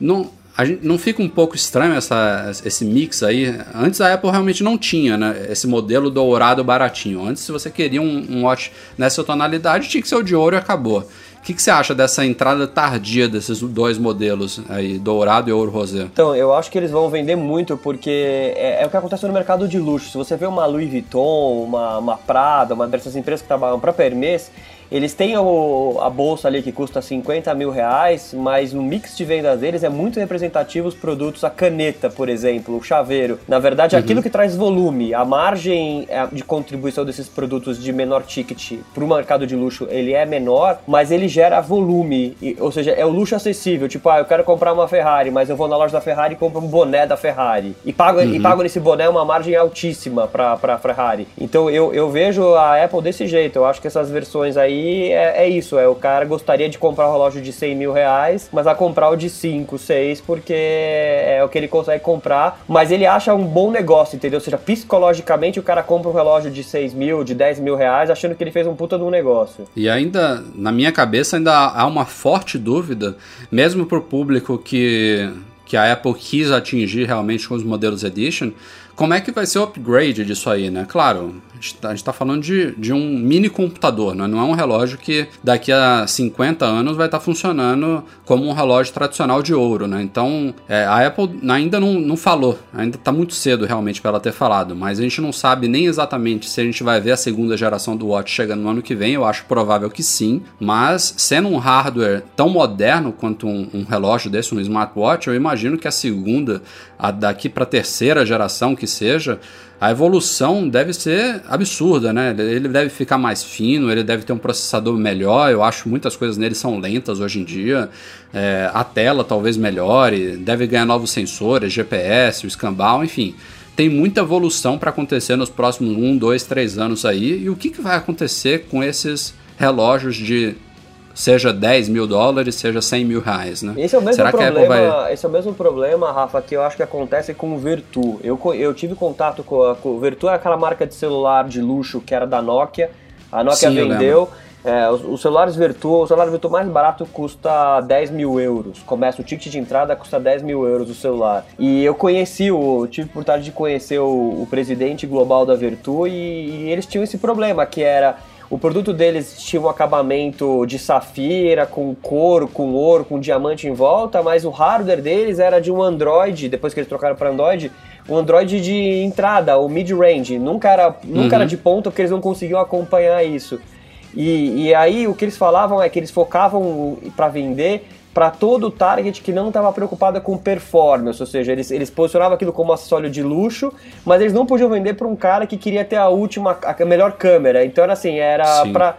não, Gente, não fica um pouco estranho essa, esse mix aí? Antes a Apple realmente não tinha né, esse modelo dourado baratinho. Antes, se você queria um, um watch nessa tonalidade, tinha que ser o de ouro e acabou. O que, que, você acha dessa entrada tardia desses dois modelos aí, dourado e ouro rosé? Então, eu acho que eles vão vender muito porque é, é, o que acontece no mercado de luxo. Se você vê uma Louis Vuitton, uma, uma Prada, uma dessas empresas que trabalham para Hermès, eles têm o, a bolsa ali que custa 50 mil reais, mas no mix de vendas deles é muito representativo os produtos, a caneta, por exemplo, o chaveiro. Na verdade, uhum. aquilo que traz volume, a margem é, de contribuição desses produtos de menor ticket para o mercado de luxo, ele é menor, mas ele gera volume, ou seja, é o luxo acessível. Tipo, ah, eu quero comprar uma Ferrari, mas eu vou na loja da Ferrari e compro um boné da Ferrari. E pago, uhum. e pago nesse boné uma margem altíssima para a Ferrari. Então eu, eu vejo a Apple desse jeito. Eu acho que essas versões aí aí é, é, isso, é o cara gostaria de comprar um relógio de 100 mil reais, mas vai comprar o de 5, 6, porque é o que ele consegue comprar, mas ele acha um bom negócio, entendeu? Ou seja, psicologicamente o cara compra um relógio de 6 mil, de 10 mil reais, achando que ele fez um puta de um negócio. E ainda, na minha cabeça, ainda há uma forte dúvida, mesmo pro público que, que a Apple quis atingir realmente com os modelos Edition, como é que vai ser o upgrade disso aí, né? Claro, a gente está falando de, de um mini computador, né? não é um relógio que daqui a 50 anos vai estar tá funcionando como um relógio tradicional de ouro, né? Então, é, a Apple ainda não, não falou, ainda está muito cedo realmente para ela ter falado, mas a gente não sabe nem exatamente se a gente vai ver a segunda geração do Watch chegando no ano que vem, eu acho provável que sim, mas sendo um hardware tão moderno quanto um, um relógio desse, um smartwatch, eu imagino que a segunda, a daqui para a terceira geração que seja, a evolução deve ser absurda, né? Ele deve ficar mais fino, ele deve ter um processador melhor. Eu acho muitas coisas nele são lentas hoje em dia. É, a tela talvez melhore, deve ganhar novos sensores, GPS, o escambau, enfim. Tem muita evolução para acontecer nos próximos 1, 2, 3 anos aí. E o que, que vai acontecer com esses relógios de seja 10 mil dólares, seja 100 mil reais, né? Esse é o mesmo Será problema, vai... esse é o mesmo problema, Rafa, que eu acho que acontece com o Virtu. Eu, eu tive contato com, a, com o Virtu, é aquela marca de celular de luxo que era da Nokia. A Nokia Sim, vendeu. É, os, os, celulares Virtu, o celular Virtu mais barato custa 10 mil euros. Começa o ticket de entrada, custa 10 mil euros o celular. E eu conheci, o, tive oportunidade de conhecer o, o presidente global da Virtu e, e eles tinham esse problema, que era o produto deles tinha um acabamento de safira, com couro, com ouro, com diamante em volta, mas o hardware deles era de um Android, depois que eles trocaram para Android, um Android de entrada, o mid-range. Nunca era, nunca uhum. era de ponta porque eles não conseguiam acompanhar isso. E, e aí o que eles falavam é que eles focavam para vender para todo o target que não estava preocupada com performance, ou seja, eles, eles posicionavam aquilo como acessório de luxo, mas eles não podiam vender para um cara que queria ter a última, a melhor câmera. Então era assim, era para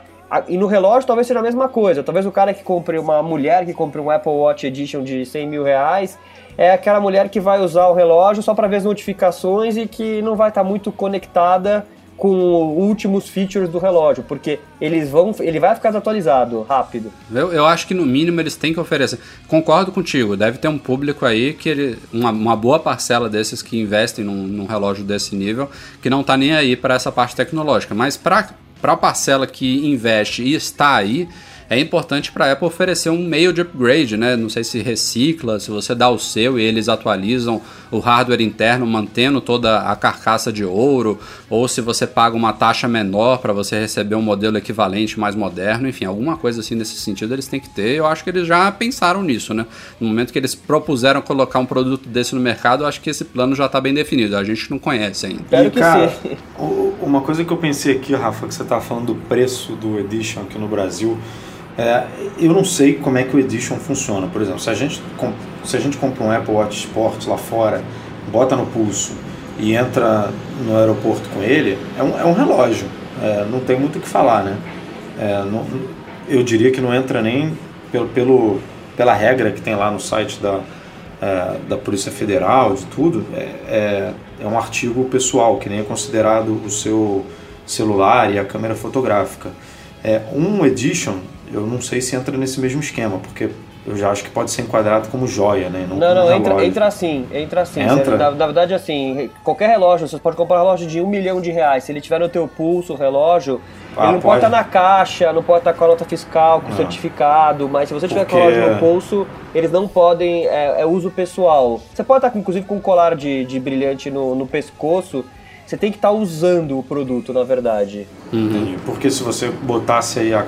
e no relógio talvez seja a mesma coisa. Talvez o cara que compre uma mulher que compre um Apple Watch Edition de 100 mil reais é aquela mulher que vai usar o relógio só para ver as notificações e que não vai estar tá muito conectada com últimos features do relógio, porque eles vão, ele vai ficar atualizado rápido. Eu, eu acho que no mínimo eles têm que oferecer. Concordo contigo, deve ter um público aí que ele, uma, uma boa parcela desses que investem num, num relógio desse nível, que não está nem aí para essa parte tecnológica, mas para a parcela que investe e está aí, é importante para a Apple oferecer um meio de upgrade, né? Não sei se recicla, se você dá o seu e eles atualizam o hardware interno mantendo toda a carcaça de ouro, ou se você paga uma taxa menor para você receber um modelo equivalente mais moderno, enfim, alguma coisa assim nesse sentido eles têm que ter. Eu acho que eles já pensaram nisso, né? No momento que eles propuseram colocar um produto desse no mercado, eu acho que esse plano já está bem definido. A gente não conhece ainda. Espero que cara, sim. Uma coisa que eu pensei aqui, Rafa, que você estava falando do preço do Edition aqui no Brasil. É, eu não sei como é que o Edition funciona. Por exemplo, se a gente, se a gente compra um Apple Watch Sport lá fora, bota no pulso e entra no aeroporto com ele, é um, é um relógio. É, não tem muito o que falar, né? É, não, eu diria que não entra nem pelo, pelo, pela regra que tem lá no site da, é, da Polícia Federal, de tudo. É, é, é um artigo pessoal, que nem é considerado o seu celular e a câmera fotográfica. É, um Edition eu não sei se entra nesse mesmo esquema, porque eu já acho que pode ser enquadrado como joia, né? Não, não, não entra, entra assim, entra assim. Entra? Na, na, verdade, assim, qualquer relógio, você pode comprar um relógio de um milhão de reais, se ele tiver no teu pulso o relógio, Ah, ele não pode estar na caixa, não pode estar com a nota fiscal, com o certificado, mas se você tiver Porque... com a loja no bolso, eles não podem, é, é, uso pessoal. Você pode estar, inclusive, com um colar de, de brilhante no, no pescoço, você tem que estar usando o produto, na verdade. Uhum. Porque se você botasse aí a,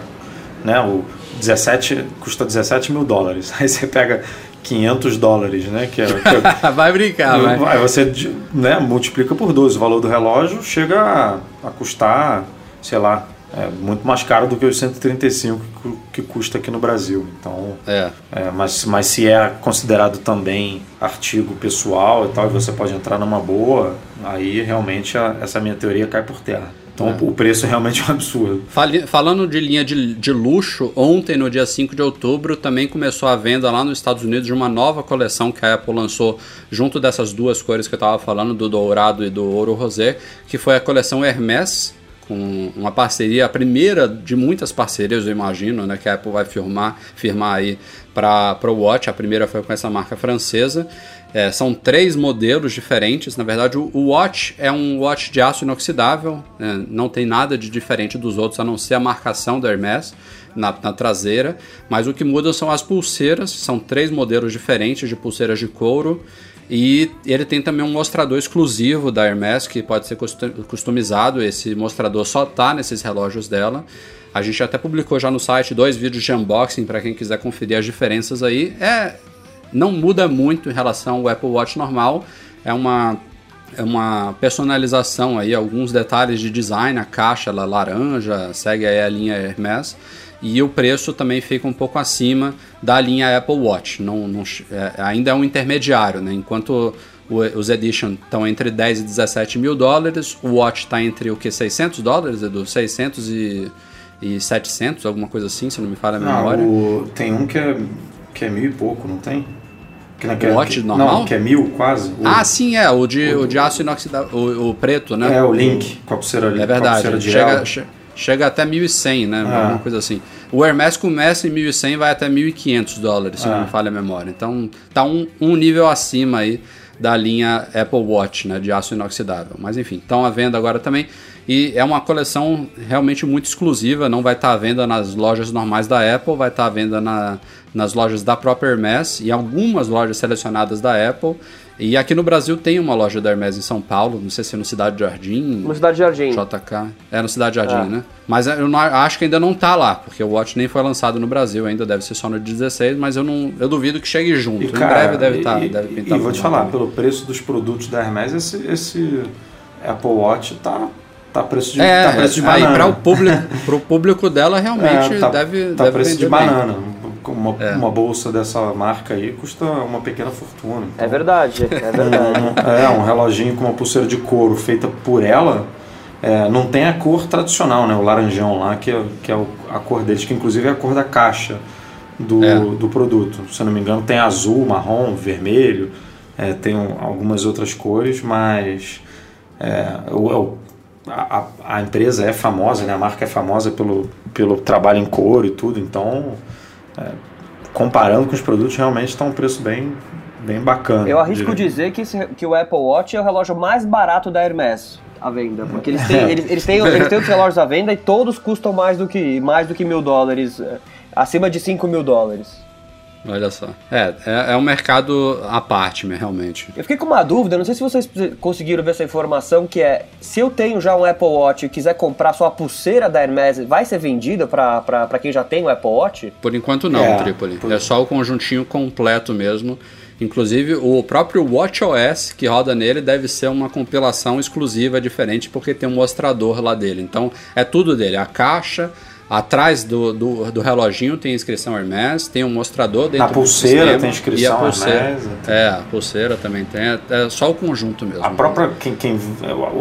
né, o 17, custa 17 mil dólares, aí você pega 500 dólares, né? Que é, que vai brincar, vai. Aí você né, multiplica por 12. O valor do relógio chega a, a custar, sei lá, é muito mais caro do que os 135 que, que custa aqui no Brasil. Então, é. é. mas, mas se é considerado também artigo pessoal e tal, e você pode entrar numa boa, aí realmente a, essa minha teoria cai por terra. Então é. o preço realmente é um absurdo. Falando de linha de, de, luxo, ontem, no dia 5 de outubro, também começou a venda lá nos Estados Unidos de uma nova coleção que a Apple lançou junto dessas duas cores que eu estava falando, do dourado e do ouro rosé, que foi a coleção Hermès, com uma parceria, a primeira de muitas parcerias, eu imagino, né, que a Apple vai firmar, firmar aí para o Watch. A primeira foi com essa marca francesa. É, são três modelos diferentes. Na verdade, o, Watch é um watch de aço inoxidável, é, não tem nada de diferente dos outros, a não ser a marcação da Hermès na, na, traseira. Mas o que muda são as pulseiras, são três modelos diferentes de pulseiras de couro. E ele tem também um mostrador exclusivo da Hermès que pode ser customizado. Esse mostrador só está nesses relógios dela. A gente até publicou já no site dois vídeos de unboxing para quem quiser conferir as diferenças aí. É, não muda muito em relação ao Apple Watch normal. É uma é uma personalização aí, alguns detalhes de design, a caixa ela laranja, segue aí a linha Hermès e o preço também fica um pouco acima da linha Apple Watch. Não, não é, ainda é um intermediário, né? Enquanto o, os Edition estão entre 10 e 17 mil dólares, o Watch está entre o que 600 dólares, Edu? 600 e, e 700, alguma coisa assim, se não me falha a memória. Não, o, tem um que é que é mil e pouco, não tem? Que, watch que, normal? Não, que é mil quase. O, ah, sim, é. O de, o, o de aço inoxidável, o, o, preto, né? É, o Link, com a pulseira ali. É verdade. Chega, che, chega até 1.100, né? Ah. Alguma coisa assim. O Hermes começa em 1.100 e vai até 1.500 dólares, se ah. não me falha a memória. Então, tá um, um nível acima aí da linha Apple Watch, né? De aço inoxidável. Mas, enfim, estão à venda agora também. E é uma coleção realmente muito exclusiva, não vai estar à venda nas lojas normais da Apple, vai estar à venda na, nas lojas da própria Hermes e algumas lojas selecionadas da Apple. E aqui no Brasil tem uma loja da Hermes em São Paulo, não sei se é no Cidade Jardim. No Cidade Jardim. JK. É no Cidade Jardim, é. né? Mas eu não, acho que ainda não tá lá, porque o Watch nem foi lançado no Brasil ainda, deve ser só no 16, mas eu não eu duvido que chegue junto. E, cara, em breve deve estar. Tá, deve pintar e vou te falar, pelo preço dos produtos da Hermes, esse, esse Apple Watch tá Tá preço de, é, tá preço de banana. Aí para o público, pro público dela realmente é, tá, deve tá deve preço de banana. Uma, é. uma bolsa dessa marca aí custa uma pequena fortuna. Então, é verdade, é verdade. é, um reloginho com uma pulseira de couro feita por ela, é, não tem a cor tradicional, né? O laranjão lá, que é, que é a cor deles, que inclusive é a cor da caixa do, é. do produto. Se eu não me engano, tem azul, marrom, vermelho, é, tem algumas outras cores, mas é, o, o a, a, empresa é famosa, né? a marca é famosa pelo, pelo trabalho em couro e tudo, então é, comparando com os produtos realmente está um preço bem, bem bacana. Eu arrisco dizer que, esse, que o Apple Watch é o relógio mais barato da Hermes à venda, porque eles têm, eles, eles, têm, eles têm os relógios à venda e todos custam mais do que, mais do que mil dólares, é, acima de 5 mil dólares. Olha só. É, é, é, um mercado à parte, realmente. Eu fiquei com uma dúvida, não sei se vocês conseguiram ver essa informação, que é, se eu tenho já um Apple Watch e quiser comprar só a pulseira da Hermes, vai ser vendida para quem já tem o Apple Watch? Por enquanto não, é, Tripoli. Por... É só o conjuntinho completo mesmo. Inclusive, o próprio WatchOS que roda nele deve ser uma compilação exclusiva, diferente, porque tem um mostrador lá dele. Então, é tudo dele. A caixa, Atrás do, do, do, reloginho tem inscrição Hermes, tem um mostrador dentro Na pulseira sistema, tem inscrição a pulseira, Hermes. É, a pulseira também tem. É, é só o conjunto mesmo. A própria, quem, quem,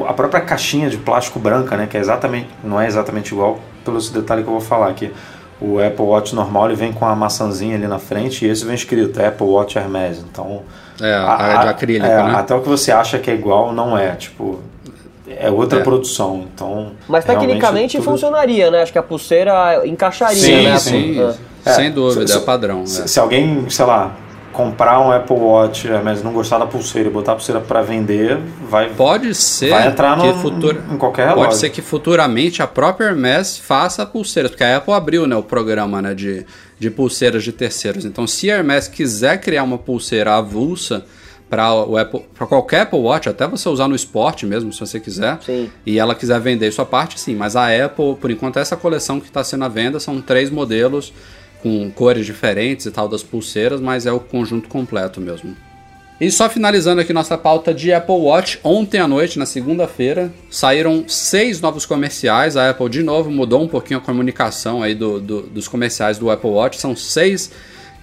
a própria caixinha de plástico branca, né, que é exatamente, não é exatamente igual, pelo esse detalhe que eu vou falar aqui. O Apple Watch normal ele vem com a maçãzinha ali na frente e esse vem escrito Apple Watch Hermes. Então. É, a, a, de acrílico, é, né? Até o que você acha que é igual não é. Tipo, é outra é. produção, então... Mas tecnicamente tudo... funcionaria, né? Acho que a pulseira encaixaria, sim, né? Sim, sim. É. Sem dúvida, se, é padrão. Se, é. se, alguém, sei lá, comprar um Apple Watch, mas não gostar da pulseira e botar a pulseira para vender, vai pode ser vai entrar que no, futura, em qualquer relógio. Pode ser que futuramente a própria Hermes faça pulseiras, porque a Apple abriu né, o programa né, de, de pulseiras de terceiros. Então, se a Hermes quiser criar uma pulseira avulsa para qualquer Apple Watch, até você usar no esporte mesmo, se você quiser, Sim. e ela quiser vender sua parte, sim. Mas a Apple, por enquanto, essa coleção que está sendo à venda são três modelos com cores diferentes e tal das pulseiras, mas é o conjunto completo mesmo. E só finalizando aqui nossa pauta de Apple Watch, ontem à noite, na segunda-feira, saíram seis novos comerciais. A Apple de novo mudou um pouquinho a comunicação aí do, do, dos comerciais do Apple Watch. São seis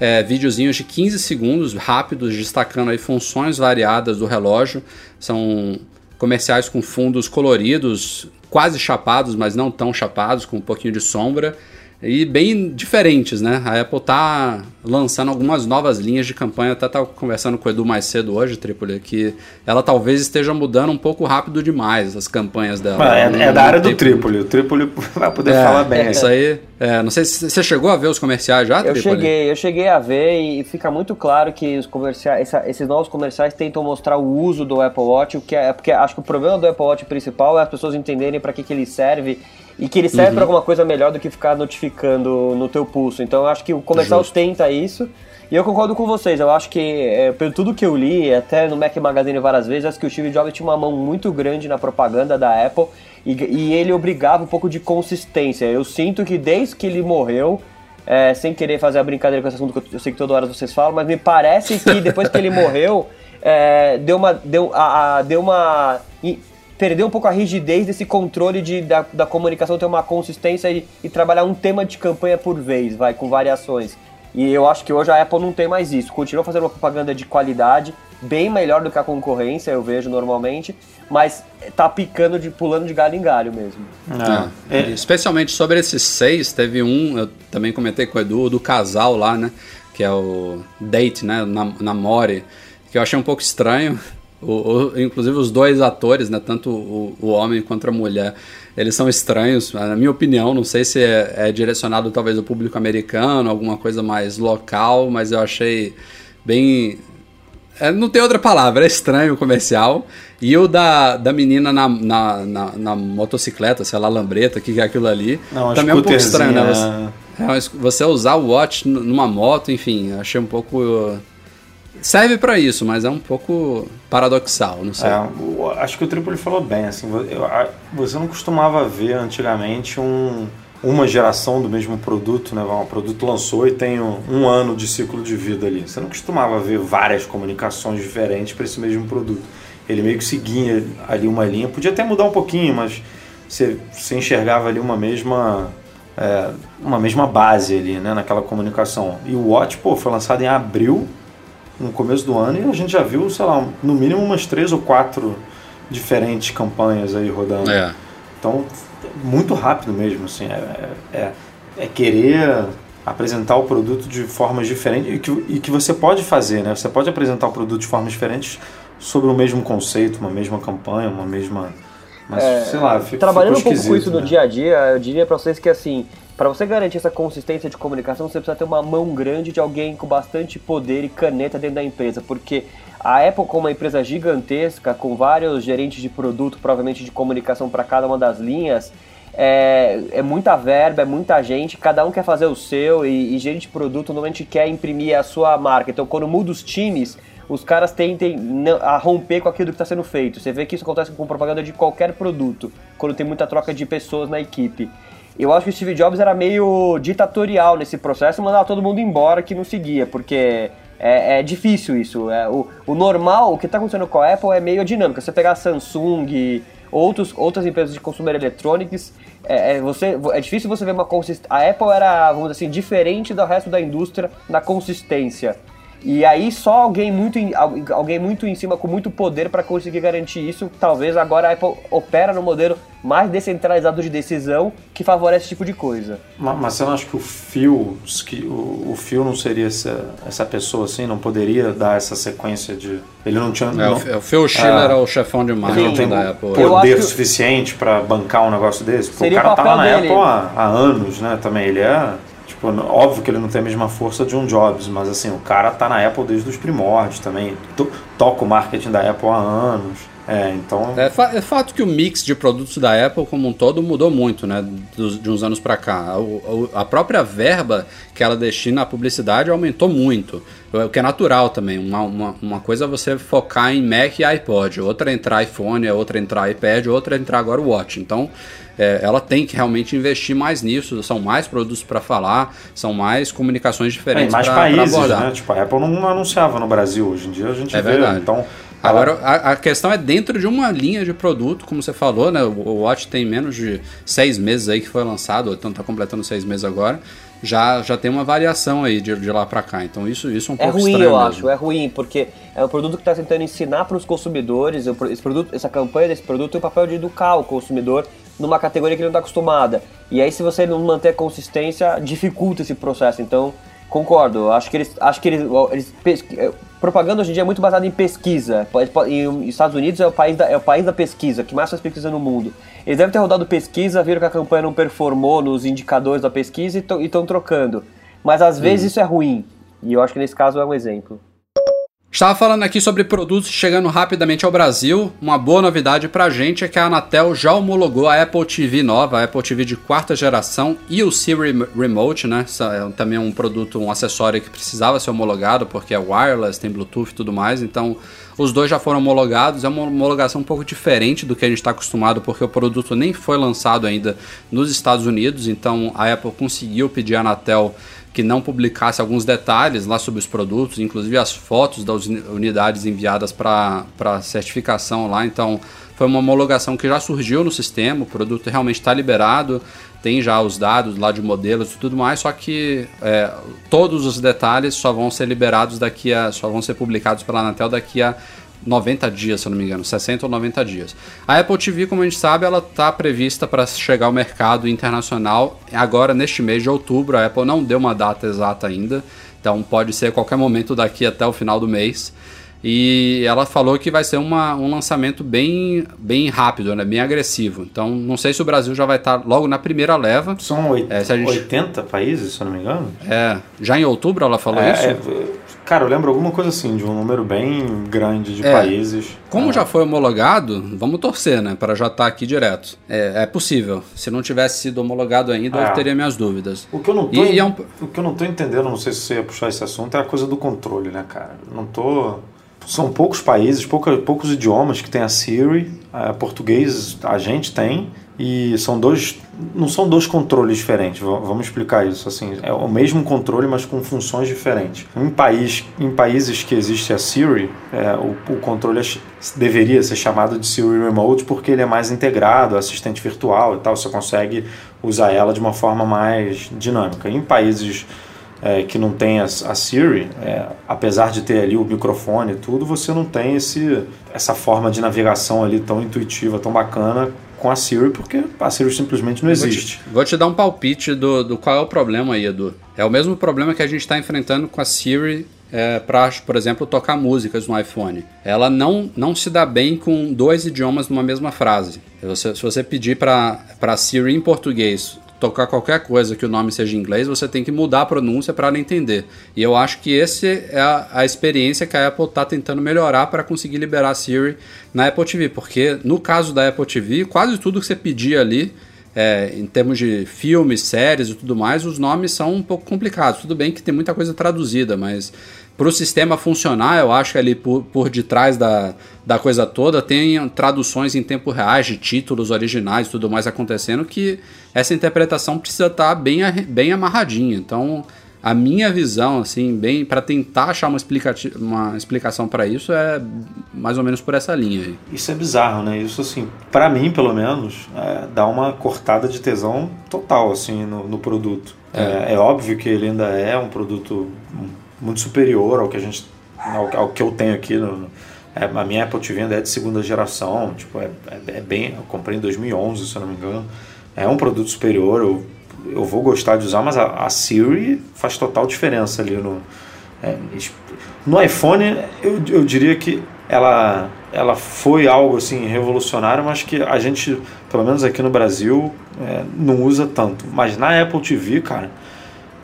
é, videozinhos de 15 segundos, rápidos, destacando aí funções variadas do relógio. São comerciais com fundos coloridos, quase chapados, mas não tão chapados, com um pouquinho de sombra e bem diferentes, né? A Apple tá lançando algumas novas linhas de campanha, até tava conversando com o Edu mais cedo hoje, Tripoli, que ela talvez esteja mudando um pouco rápido demais as campanhas dela. É, é da área do Tripoli, o Tripoli vai poder é, falar bem. Isso aí, é, não sei se você chegou a ver os comerciais já, Eu cheguei, eu cheguei a ver e fica muito claro que os comerciais, esses novos comerciais tentam mostrar o uso do Apple Watch, o que é, porque acho que o problema do Apple Watch principal é as pessoas entenderem para que, que ele serve e que ele serve uhum. para alguma coisa melhor do que ficar notificando no teu pulso. Então eu acho que o comercial Justo. tenta isso. E eu concordo com vocês, eu acho que, é, pelo tudo que eu li, até no Mac Magazine várias vezes, acho que o Steve Jobs tinha uma mão muito grande na propaganda da Apple e, e ele obrigava um pouco de consistência. Eu sinto que desde que ele morreu, é, sem querer fazer a brincadeira com esse assunto que eu sei que toda hora vocês falam, mas me parece que depois que ele morreu, é, deu uma. Deu, a, a, deu uma perder um pouco a rigidez desse controle de, da, da comunicação, ter uma consistência e, e, trabalhar um tema de campanha por vez, vai, com variações. E eu acho que hoje a Apple não tem mais isso. Continua fazendo uma propaganda de qualidade, bem melhor do que a concorrência, eu vejo normalmente, mas tá picando, de pulando de galho em galho mesmo. Ah, é. Especialmente sobre esses seis, teve um, eu também comentei com o Edu, do casal lá, né? Que é o Date, né? Namore, que eu achei um pouco estranho o, o, inclusive os dois atores, né, tanto o, o, homem quanto a mulher, eles são estranhos, na minha opinião. Não sei se é, é, direcionado talvez ao público americano, alguma coisa mais local, mas eu achei bem. É, não tem outra palavra, é estranho o comercial. E o da, da menina na, na, na, na motocicleta, sei lá, lambreta, que é aquilo ali, não, também é um pouco estranho, né? Você, é, você usar o watch numa moto, enfim, achei um pouco serve para isso, mas é um pouco paradoxal, não sei. É, acho que o Tripoli falou bem, assim, você não costumava ver antigamente um, uma geração do mesmo produto, né? Um produto lançou e tem um, um ano de ciclo de vida ali. Você não costumava ver várias comunicações diferentes para esse mesmo produto. Ele meio que seguia ali uma linha, podia até mudar um pouquinho, mas você, você enxergava ali uma mesma é, uma mesma base ali, né, naquela comunicação. E o Watch, pô, foi lançado em abril no começo do ano e a gente já viu, sei lá, no mínimo umas três ou quatro diferentes campanhas aí rodando. É. Então, muito rápido mesmo, assim, é, é, é, querer apresentar o produto de formas diferentes e que, e que você pode fazer, né? Você pode apresentar o produto de formas diferentes sobre o mesmo conceito, uma mesma campanha, uma mesma... Mas, é, sei lá, fica, Trabalhando um pouco com isso né? no dia a dia, eu diria para vocês que, assim, para você garantir essa consistência de comunicação, você precisa ter uma mão grande de alguém com bastante poder e caneta dentro da empresa, porque a Apple, como uma empresa gigantesca, com vários gerentes de produto, provavelmente de comunicação para cada uma das linhas, é, é, muita verba, é muita gente, cada um quer fazer o seu e, e gerente de produto normalmente quer imprimir a sua marca. Então, quando muda os times, os caras tentem a romper com aquilo que está sendo feito. Você vê que isso acontece com propaganda de qualquer produto, quando tem muita troca de pessoas na equipe. Eu acho que o Steve Jobs era meio ditatorial nesse processo, mandava todo mundo embora que não seguia, porque é, é difícil isso. É, o, o normal, o que está acontecendo com a Apple é meio dinâmico. Você pegar a Samsung, outros, outras empresas de consumer electronics, é, é, você, é difícil você ver uma consistência. A Apple era, vamos dizer assim, diferente do resto da indústria na consistência. E aí só alguém muito, alguém muito em cima com muito poder para conseguir garantir isso. Talvez agora a Apple opera no modelo mais descentralizado de decisão que favorece esse tipo de coisa. Mas, mas você não acha que o Phil, que o, o Phil não seria essa, essa pessoa assim, não poderia dar essa sequência de ele não tinha. É, não, o Phil Schiller é, é o chefão de marketing não tem da Apple. Poder suficiente para bancar um negócio desse. Pô, o cara tava na dele. Apple há, há anos, né? Também ele é Tipo, óbvio que ele não tem a mesma força de um Jobs, mas assim, o cara tá na Apple desde os primórdios também. Toca o marketing da Apple há anos. É, então. É, é, fato que o mix de produtos da Apple como um todo mudou muito, né? De uns anos para cá. A própria verba que ela destina à publicidade aumentou muito. O que é natural também. Uma, uma, uma coisa é você focar em Mac e iPod, outra é entrar iPhone, outra é entrar iPad, outra é entrar agora o Watch. Então. É, ela tem que realmente investir mais nisso. São mais produtos para falar, são mais comunicações diferentes. É, mais pra, países, pra né? Tipo, a Apple não anunciava no Brasil. Hoje em dia a gente é vê. Verdade. Então, Agora, a, a, questão é dentro de uma linha de produto, como você falou, né? O Watch tem menos de seis meses aí que foi lançado, então está completando seis meses agora. Já, já tem uma variação aí de, de lá para cá. Então isso, isso é um é pouco ruim, estranho. eu mesmo. acho, é ruim, porque é um produto que está tentando ensinar para os consumidores. Esse produto, essa campanha desse produto tem o papel de educar o consumidor numa categoria que ele não está acostumada. E aí, se você não manter consistência, dificulta esse processo. Então, Concordo. Acho que eles. Acho que eles. eles é, propaganda hoje em dia é muito baseada em pesquisa. E os Estados Unidos é o, país da, é o país da pesquisa, que mais faz pesquisa no mundo. Eles devem ter rodado pesquisa, viram que a campanha não performou nos indicadores da pesquisa e estão trocando. Mas às vezes isso é ruim. E eu acho que nesse caso é um exemplo. Estava falando aqui sobre produtos chegando rapidamente ao Brasil. Uma boa novidade pra gente é que a Anatel já homologou a Apple TV nova, a Apple TV de quarta geração e o Siri Remote, né? É também um produto, um acessório que precisava ser homologado porque é wireless, tem Bluetooth e tudo mais. Então, os dois já foram homologados. É uma homologação um pouco diferente do que a gente está acostumado porque o produto nem foi lançado ainda nos Estados Unidos. Então, a Apple conseguiu pedir à Anatel que não publicasse alguns detalhes lá sobre os produtos, inclusive as fotos das unidades enviadas para certificação lá. Então, foi uma homologação que já surgiu no sistema, o produto realmente está liberado, tem já os dados lá de modelos e tudo mais, só que é, todos os detalhes só vão ser liberados daqui a. só vão ser publicados pela Anatel daqui a 90 dias, se eu não me engano, 60 ou 90 dias. A Apple TV, como a gente sabe, ela está prevista para chegar ao mercado internacional agora neste mês de outubro. A Apple não deu uma data exata ainda, então pode ser a qualquer momento daqui até o final do mês. E ela falou que vai ser uma, um lançamento bem, bem rápido, né? bem agressivo. Então, não sei se o Brasil já vai estar logo na primeira leva. São 80, é, gente... 80 países, se eu não me engano? É, já em outubro ela falou é, isso? É, cara, eu lembro alguma coisa assim, de um número bem grande de é, países. Como é. já foi homologado, vamos torcer, né? Para já estar aqui direto. É, é possível. Se não tivesse sido homologado ainda, eu é. teria minhas dúvidas. O que eu não tô, e, e um... o que eu não tô entendendo, não sei se você ia puxar esse assunto, é a coisa do controle, né, cara? Não tô são poucos países, pouca, poucos idiomas que tem a Siri. A português a gente tem e são dois, não são dois controles diferentes. Vamos explicar isso assim. É o mesmo controle, mas com funções diferentes. Em país, em países que existe a Siri, é, o, o, controle é, deveria ser chamado de Siri Remote porque ele é mais integrado, assistente virtual e tal. Você consegue usar ela de uma forma mais dinâmica. Em países é, que não tem a, a Siri, é, apesar de ter ali o microfone e tudo, você não tem esse, essa forma de navegação ali tão intuitiva, tão bacana com a Siri, porque a Siri simplesmente não existe. Vou te, vou te dar um palpite do, do qual é o problema aí, Edu. É o mesmo problema que a gente está enfrentando com a Siri é, para, por exemplo, tocar músicas no iPhone. Ela não, não se dá bem com dois idiomas numa mesma frase. Você, se você pedir para a Siri em português tocar qualquer coisa que o nome seja em inglês, você tem que mudar a pronúncia para ela entender. E eu acho que esse é a, a experiência que a Apple está tentando melhorar para conseguir liberar a Siri na Apple TV, porque no caso da Apple TV, quase tudo que você pedia ali é, em termos de filmes, séries e tudo mais, os nomes são um pouco complicados. Tudo bem que tem muita coisa traduzida, mas para o sistema funcionar, eu acho que ali por, por detrás da, da coisa toda tem traduções em tempo real de títulos originais e tudo mais acontecendo que essa interpretação precisa estar tá bem, bem amarradinha. Então, a minha visão, assim, bem para tentar achar uma, uma explicação para isso é mais ou menos por essa linha aí. Isso é bizarro, né? Isso, assim, para mim, pelo menos, é, dá uma cortada de tesão total, assim, no, no produto. É. É, é óbvio que ele ainda é um produto muito superior ao que a gente ao, ao que eu tenho aqui no, é, a minha Apple TV ainda é de segunda geração tipo é, é, é, bem eu comprei em 2011 se eu não me engano. É um produto superior eu, eu vou gostar de usar mas a, a Siri faz total diferença ali no é, no iPhone eu, eu diria que ela ela foi algo assim revolucionário mas que a gente pelo menos aqui no Brasil é, não usa tanto. Mas na Apple TV cara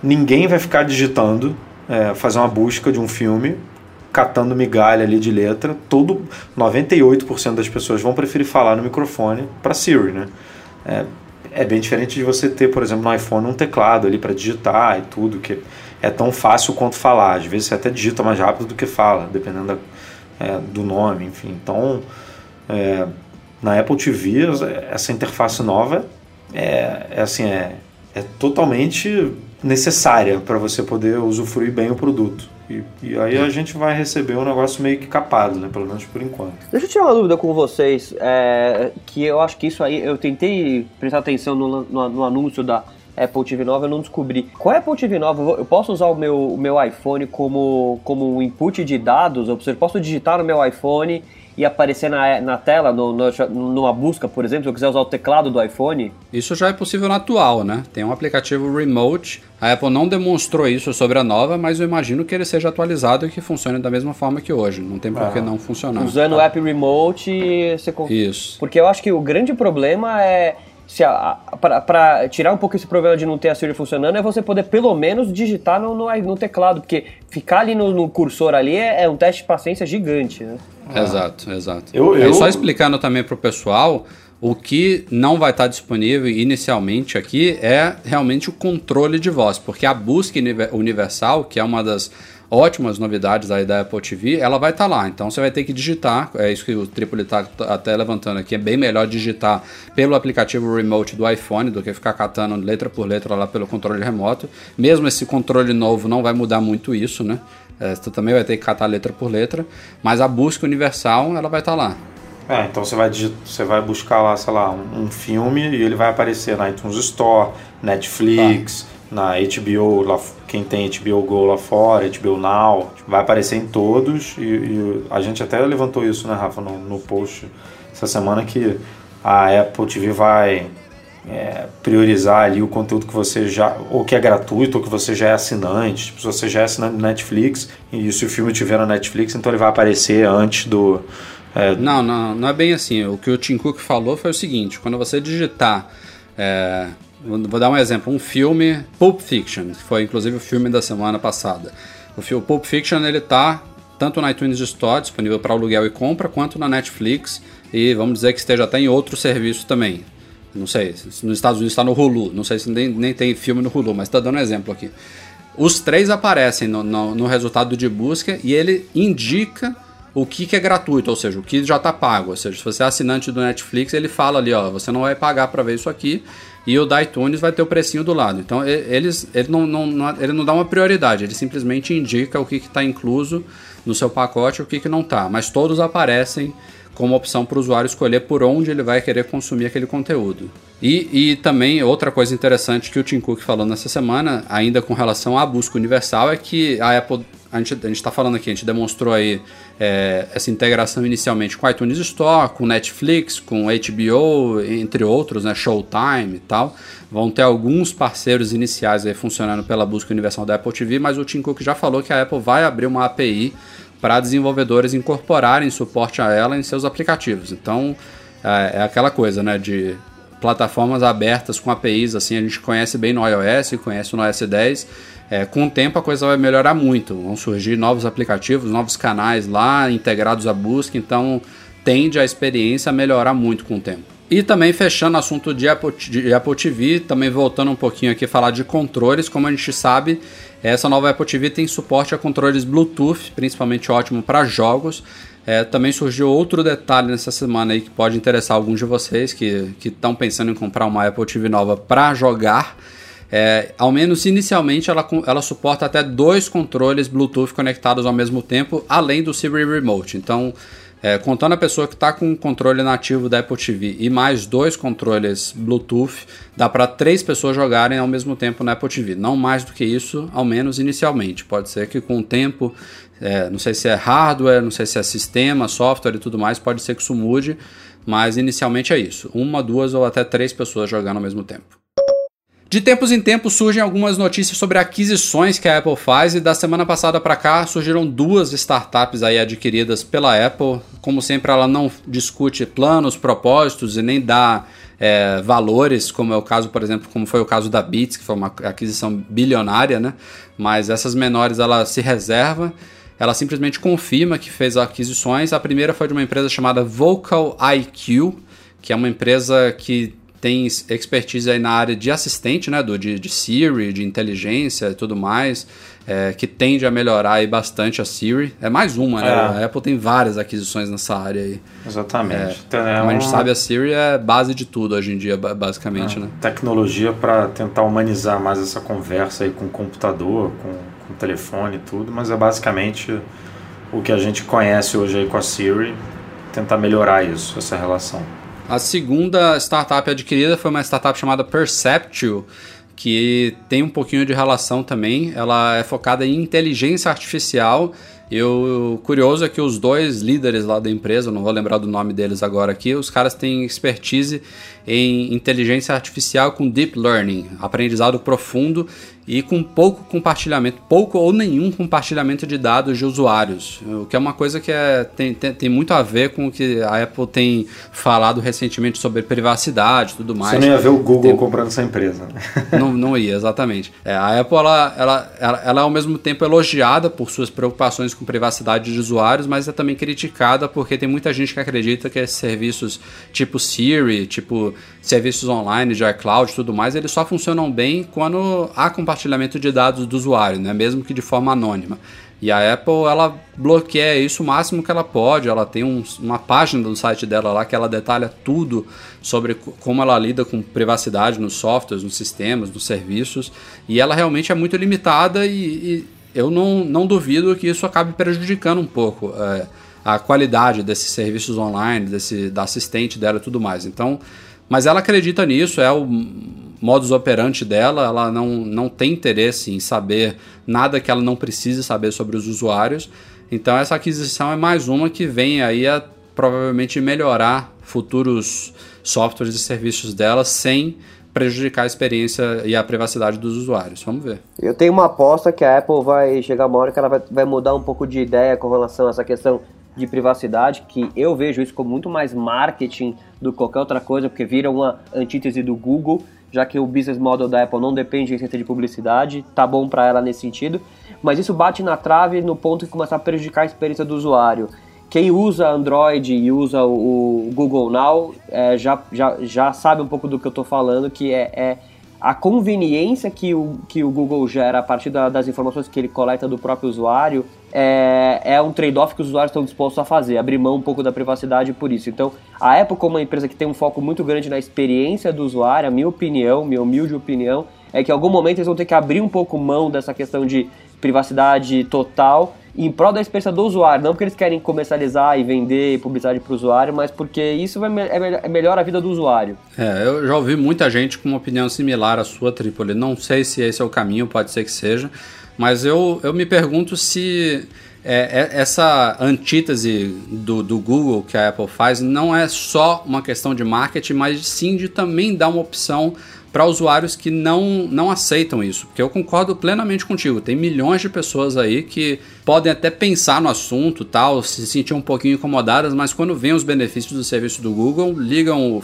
ninguém vai ficar digitando, é, fazer uma busca de um filme, catando migalha ali de letra. Todo 98% das pessoas vão preferir falar no microfone para Siri, né? É, é bem diferente de você ter, por exemplo, no iPhone um teclado ali para digitar e tudo, que é tão fácil quanto falar. Às vezes você até digita mais rápido do que fala, dependendo da, é, do nome, enfim. Então, é, na Apple TV, essa interface nova é, é assim, é, é totalmente necessária para você poder usufruir bem o produto. E, e, aí a gente vai receber um negócio meio que capado, né? Pelo menos por enquanto. Deixa eu tirar uma dúvida com vocês, é, que eu acho que isso aí, eu tentei prestar atenção no, no, no anúncio da Apple TV nova, eu não descobri. Com a Apple TV nova, eu posso usar o meu, o meu iPhone como, como um input de dados? Ou seja, eu posso digitar no meu iPhone e aparecer na, na tela, no, no, numa busca, por exemplo, se eu quiser usar o teclado do iPhone? Isso já é possível no atual, né? Tem um aplicativo Remote. A Apple não demonstrou isso sobre a nova, mas eu imagino que ele seja atualizado e que funcione da mesma forma que hoje. Não tem por que ah. não funcionar. Usando o app Remote, você... Isso. Porque eu acho que o grande problema é para tirar um pouco esse problema de não ter a Siri funcionando, é você poder pelo menos digitar no, no, no teclado, porque ficar ali no, no cursor ali é, é, um teste de paciência gigante, né? Ah. Exato, exato. Eu, eu... Só explicando também para o pessoal, o que não vai estar disponível inicialmente aqui é realmente o controle de voz, porque a busca universal, que é uma das ótimas novidades aí da Apple TV, ela vai estar tá lá. Então você vai ter que digitar, é isso que o Tripoli está até levantando aqui, é bem melhor digitar pelo aplicativo remote do iPhone do que ficar catando letra por letra lá pelo controle remoto. Mesmo esse controle novo não vai mudar muito isso, né? É, tu também vai ter que catar letra por letra, mas a busca universal ela vai estar tá lá. É, então você vai, você vai buscar lá, sei lá, um, um filme e ele vai aparecer na iTunes Store, Netflix, tá na HBO, lá, quem tem HBO Go lá fora, HBO Now, vai aparecer em todos e, e a gente até levantou isso, né, Rafa, no, no post essa semana que a Apple TV vai é, priorizar ali o conteúdo que você já, ou que é gratuito, ou que você já é assinante. Tipo, se você já é assinante Netflix e se o filme tiver na Netflix, então ele vai aparecer antes do. É... Não, não, não é bem assim. O que o Tim Cook falou foi o seguinte: quando você digitar é, Vou dar um exemplo, um filme Pulp Fiction, que foi inclusive o filme da semana passada. O filme Pulp Fiction ele tá tanto na iTunes Store, disponível para aluguel e compra, quanto na Netflix e vamos dizer que esteja até em outro serviço também. Não sei, nos Estados Unidos está no Hulu, não sei se nem, nem tem filme no Hulu, mas está dando um exemplo aqui. Os três aparecem no, no, no resultado de busca e ele indica o que, que é gratuito, ou seja, o que já está pago. Ou seja, se você é assinante do Netflix, ele fala ali, ó, você não vai pagar para ver isso aqui e o da iTunes vai ter o precinho do lado. Então eles, ele, não, não, não, ele não dá uma prioridade, ele simplesmente indica o que está incluso no seu pacote e o que, que não está. Mas todos aparecem como opção para o usuário escolher por onde ele vai querer consumir aquele conteúdo. E, e também outra coisa interessante que o Tim Cook falou nessa semana, ainda com relação à busca universal, é que a Apple a gente está falando aqui, a gente demonstrou aí é, essa integração inicialmente com iTunes Store, com Netflix, com HBO, entre outros, né, Showtime e tal. Vão ter alguns parceiros iniciais aí funcionando pela busca universal da Apple TV, mas o Tim Cook já falou que a Apple vai abrir uma API para desenvolvedores incorporarem suporte a ela em seus aplicativos. Então é, é aquela coisa, né, de plataformas abertas com APIs, assim, a gente conhece bem no iOS, conhece no iOS 10 é, com o tempo a coisa vai melhorar muito. Vão surgir novos aplicativos, novos canais lá integrados à busca, então tende a experiência a melhorar muito com o tempo. E também fechando o assunto de Apple, de Apple TV, também voltando um pouquinho aqui falar de controles, como a gente sabe, essa nova Apple TV tem suporte a controles Bluetooth, principalmente ótimo para jogos. É, também surgiu outro detalhe nessa semana aí que pode interessar alguns de vocês que estão pensando em comprar uma Apple TV nova para jogar. É, ao menos inicialmente ela, ela suporta até dois controles Bluetooth conectados ao mesmo tempo, além do Siri Remote. Então, é, contando a pessoa que está com o controle nativo da Apple TV e mais dois controles Bluetooth, dá para três pessoas jogarem ao mesmo tempo na Apple TV. Não mais do que isso, ao menos inicialmente. Pode ser que com o tempo, é, não sei se é hardware, não sei se é sistema, software e tudo mais, pode ser que isso mude, mas inicialmente é isso. Uma, duas ou até três pessoas jogando ao mesmo tempo. De tempos em tempos surgem algumas notícias sobre aquisições que a Apple faz e da semana passada para cá surgiram duas startups aí adquiridas pela Apple. Como sempre, ela não discute planos, propósitos e nem dá é, valores, como é o caso, por exemplo, como foi o caso da Beats, que foi uma aquisição bilionária, né? Mas essas menores ela se reserva. Ela simplesmente confirma que fez aquisições. A primeira foi de uma empresa chamada Vocal IQ, que é uma empresa que tem expertise aí na área de assistente, né, do, de, de Siri, de inteligência e tudo mais, é, que tende a melhorar aí bastante a Siri. É mais uma, né? É. A Apple tem várias aquisições nessa área aí. Exatamente. É, então, é como a gente sabe, a Siri é base de tudo hoje em dia, basicamente, é, né? Tecnologia para tentar humanizar mais essa conversa aí com o computador, com, com o telefone e tudo, mas é basicamente o que a gente conhece hoje aí com a Siri, tentar melhorar isso, essa relação. A segunda startup adquirida foi uma startup chamada Perceptual, que tem um pouquinho de relação também. Ela é focada em inteligência artificial. Eu curioso é que os dois líderes lá da empresa, não vou lembrar do nome deles agora aqui, os caras têm expertise em inteligência artificial com deep learning, aprendizado profundo e com pouco compartilhamento, pouco ou nenhum compartilhamento de dados de usuários, o que é uma coisa que é, tem, tem, tem muito a ver com o que a Apple tem falado recentemente sobre privacidade e tudo mais. Você não ia ver o Google tem... comprando essa empresa. Né? Não, não ia, exatamente. É, a Apple, ela, ela, ela, ela é ao mesmo tempo elogiada por suas preocupações com privacidade de usuários, mas é também criticada porque tem muita gente que acredita que esses serviços tipo Siri, tipo serviços online de iCloud e tudo mais, eles só funcionam bem quando há compartilhamento de dados do usuário, né? mesmo que de forma anônima. E a Apple, ela bloqueia isso o máximo que ela pode. Ela tem um, uma página do site dela lá que ela detalha tudo sobre como ela lida com privacidade nos softwares, nos sistemas, nos serviços. E ela realmente é muito limitada e, e eu não, não duvido que isso acabe prejudicando um pouco é, a qualidade desses serviços online, desse, da assistente dela e tudo mais. Então, mas ela acredita nisso, é o modus operandi dela, ela não, não tem interesse em saber nada que ela não precise saber sobre os usuários. Então essa aquisição é mais uma que vem aí a provavelmente melhorar futuros softwares e serviços dela sem prejudicar a experiência e a privacidade dos usuários. Vamos ver. Eu tenho uma aposta que a Apple vai chegar uma hora que ela vai, vai mudar um pouco de ideia com relação a essa questão de privacidade, que eu vejo isso como muito mais marketing do que qualquer outra coisa, porque vira uma antítese do Google, já que o business model da Apple não depende de receita de publicidade, tá bom para ela nesse sentido, mas isso bate na trave no ponto que começa a prejudicar a experiência do usuário. Quem usa Android e usa o, Google Now é, já, já, já sabe um pouco do que eu estou falando, que é, é a conveniência que o, que o Google gera a partir da, das informações que ele coleta do próprio usuário é, é um trade-off que os usuários estão dispostos a fazer, abrir mão um pouco da privacidade por isso. Então, a Apple, como uma empresa que tem um foco muito grande na experiência do usuário, a minha opinião, minha humilde opinião, é que em algum momento eles vão ter que abrir um pouco mão dessa questão de privacidade total em prol da experiência do usuário, não porque eles querem comercializar e vender publicidade para o usuário, mas porque isso é, é, é melhor a vida do usuário. É, eu já ouvi muita gente com uma opinião similar à sua, Tripoli. Não sei se esse é o caminho, pode ser que seja, mas eu, eu me pergunto se é, é, essa antítese do, do Google que a Apple faz não é só uma questão de marketing, mas sim de também dar uma opção para usuários que não, não aceitam isso. Porque eu concordo plenamente contigo. Tem milhões de pessoas aí que podem até pensar no assunto, tal, se sentir um pouquinho incomodadas, mas quando vêm os benefícios do serviço do Google, ligam o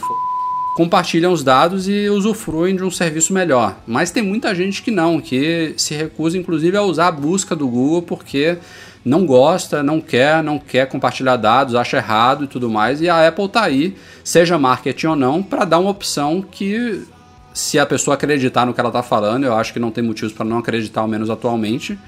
compartilham os dados e usufruem de um serviço melhor. Mas tem muita gente que não, que se recusa inclusive a usar a busca do Google porque não gosta, não quer, não quer compartilhar dados, acha errado e tudo mais. E a Apple tá aí, seja marketing ou não, para dar uma opção que se a pessoa acreditar no que ela está falando, eu acho que não tem motivos para não acreditar, ao menos atualmente,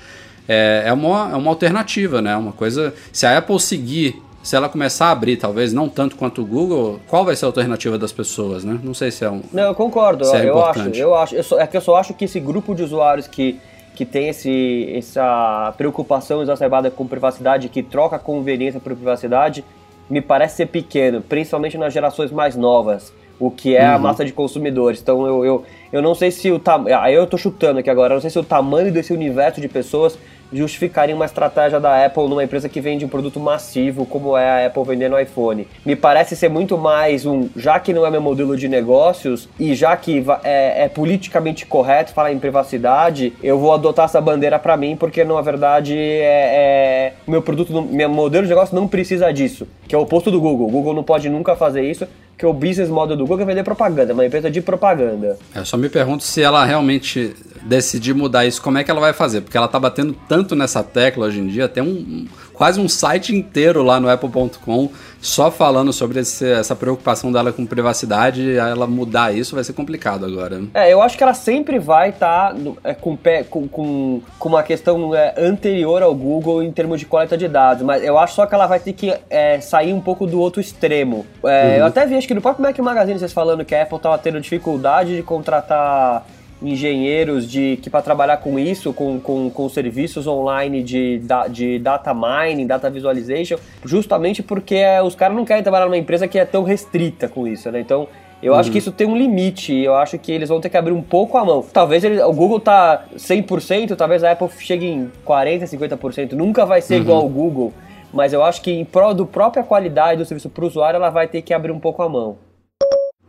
é, é, uma, é uma alternativa, né? Uma coisa. Se a Apple seguir, se ela começar a abrir, talvez não tanto quanto o Google, qual vai ser a alternativa das pessoas, né? Não sei se é um. Não, eu concordo. É eu importante. acho, eu acho. Eu só, é que eu só acho que esse grupo de usuários que que tem esse, essa preocupação exacerbada com privacidade, que troca conveniência por privacidade, me parece ser pequeno, principalmente nas gerações mais novas o que é uhum. a massa de consumidores. Então eu, eu, eu não sei se o tamanho. Aí eu tô chutando aqui agora, eu não sei se o tamanho desse universo de pessoas justificarem uma estratégia da Apple numa empresa que vende um produto massivo, como é a Apple vendendo iPhone. Me parece ser muito mais um, já que não é meu modelo de negócios e já que é, é politicamente correto falar em privacidade, eu vou adotar essa bandeira para mim, porque na verdade é, é meu produto, meu modelo de negócio não precisa disso, que é o oposto do Google. O Google não pode nunca fazer isso, que o business model do Google é vender propaganda, é uma empresa de propaganda. Eu só me pergunto se ela realmente decidir mudar isso, como é que ela vai fazer? Porque ela tá batendo tanto nessa tecla hoje em dia, tem um, quase um site inteiro lá no apple.com só falando sobre esse, essa preocupação dela com privacidade, ela mudar isso vai ser complicado agora. É, eu acho que ela sempre vai estar tá, é, com, com, com, com uma questão é, anterior ao Google em termos de coleta de dados, mas eu acho só que ela vai ter que é, sair um pouco do outro extremo. É, uhum. Eu até vi, acho que no próprio Mac Magazine vocês falando que a Apple estava tendo dificuldade de contratar engenheiros de que para trabalhar com isso, com, com, com serviços online de, de data mining, data visualization, justamente porque é, os caras não querem trabalhar numa empresa que é tão restrita com isso, né? Então, eu uhum. acho que isso tem um limite, eu acho que eles vão ter que abrir um pouco a mão. Talvez ele, o Google tá 100%, talvez a Apple chegue em 40, 50%, nunca vai ser uhum. igual ao Google, mas eu acho que em prol do própria qualidade do serviço para o usuário, ela vai ter que abrir um pouco a mão.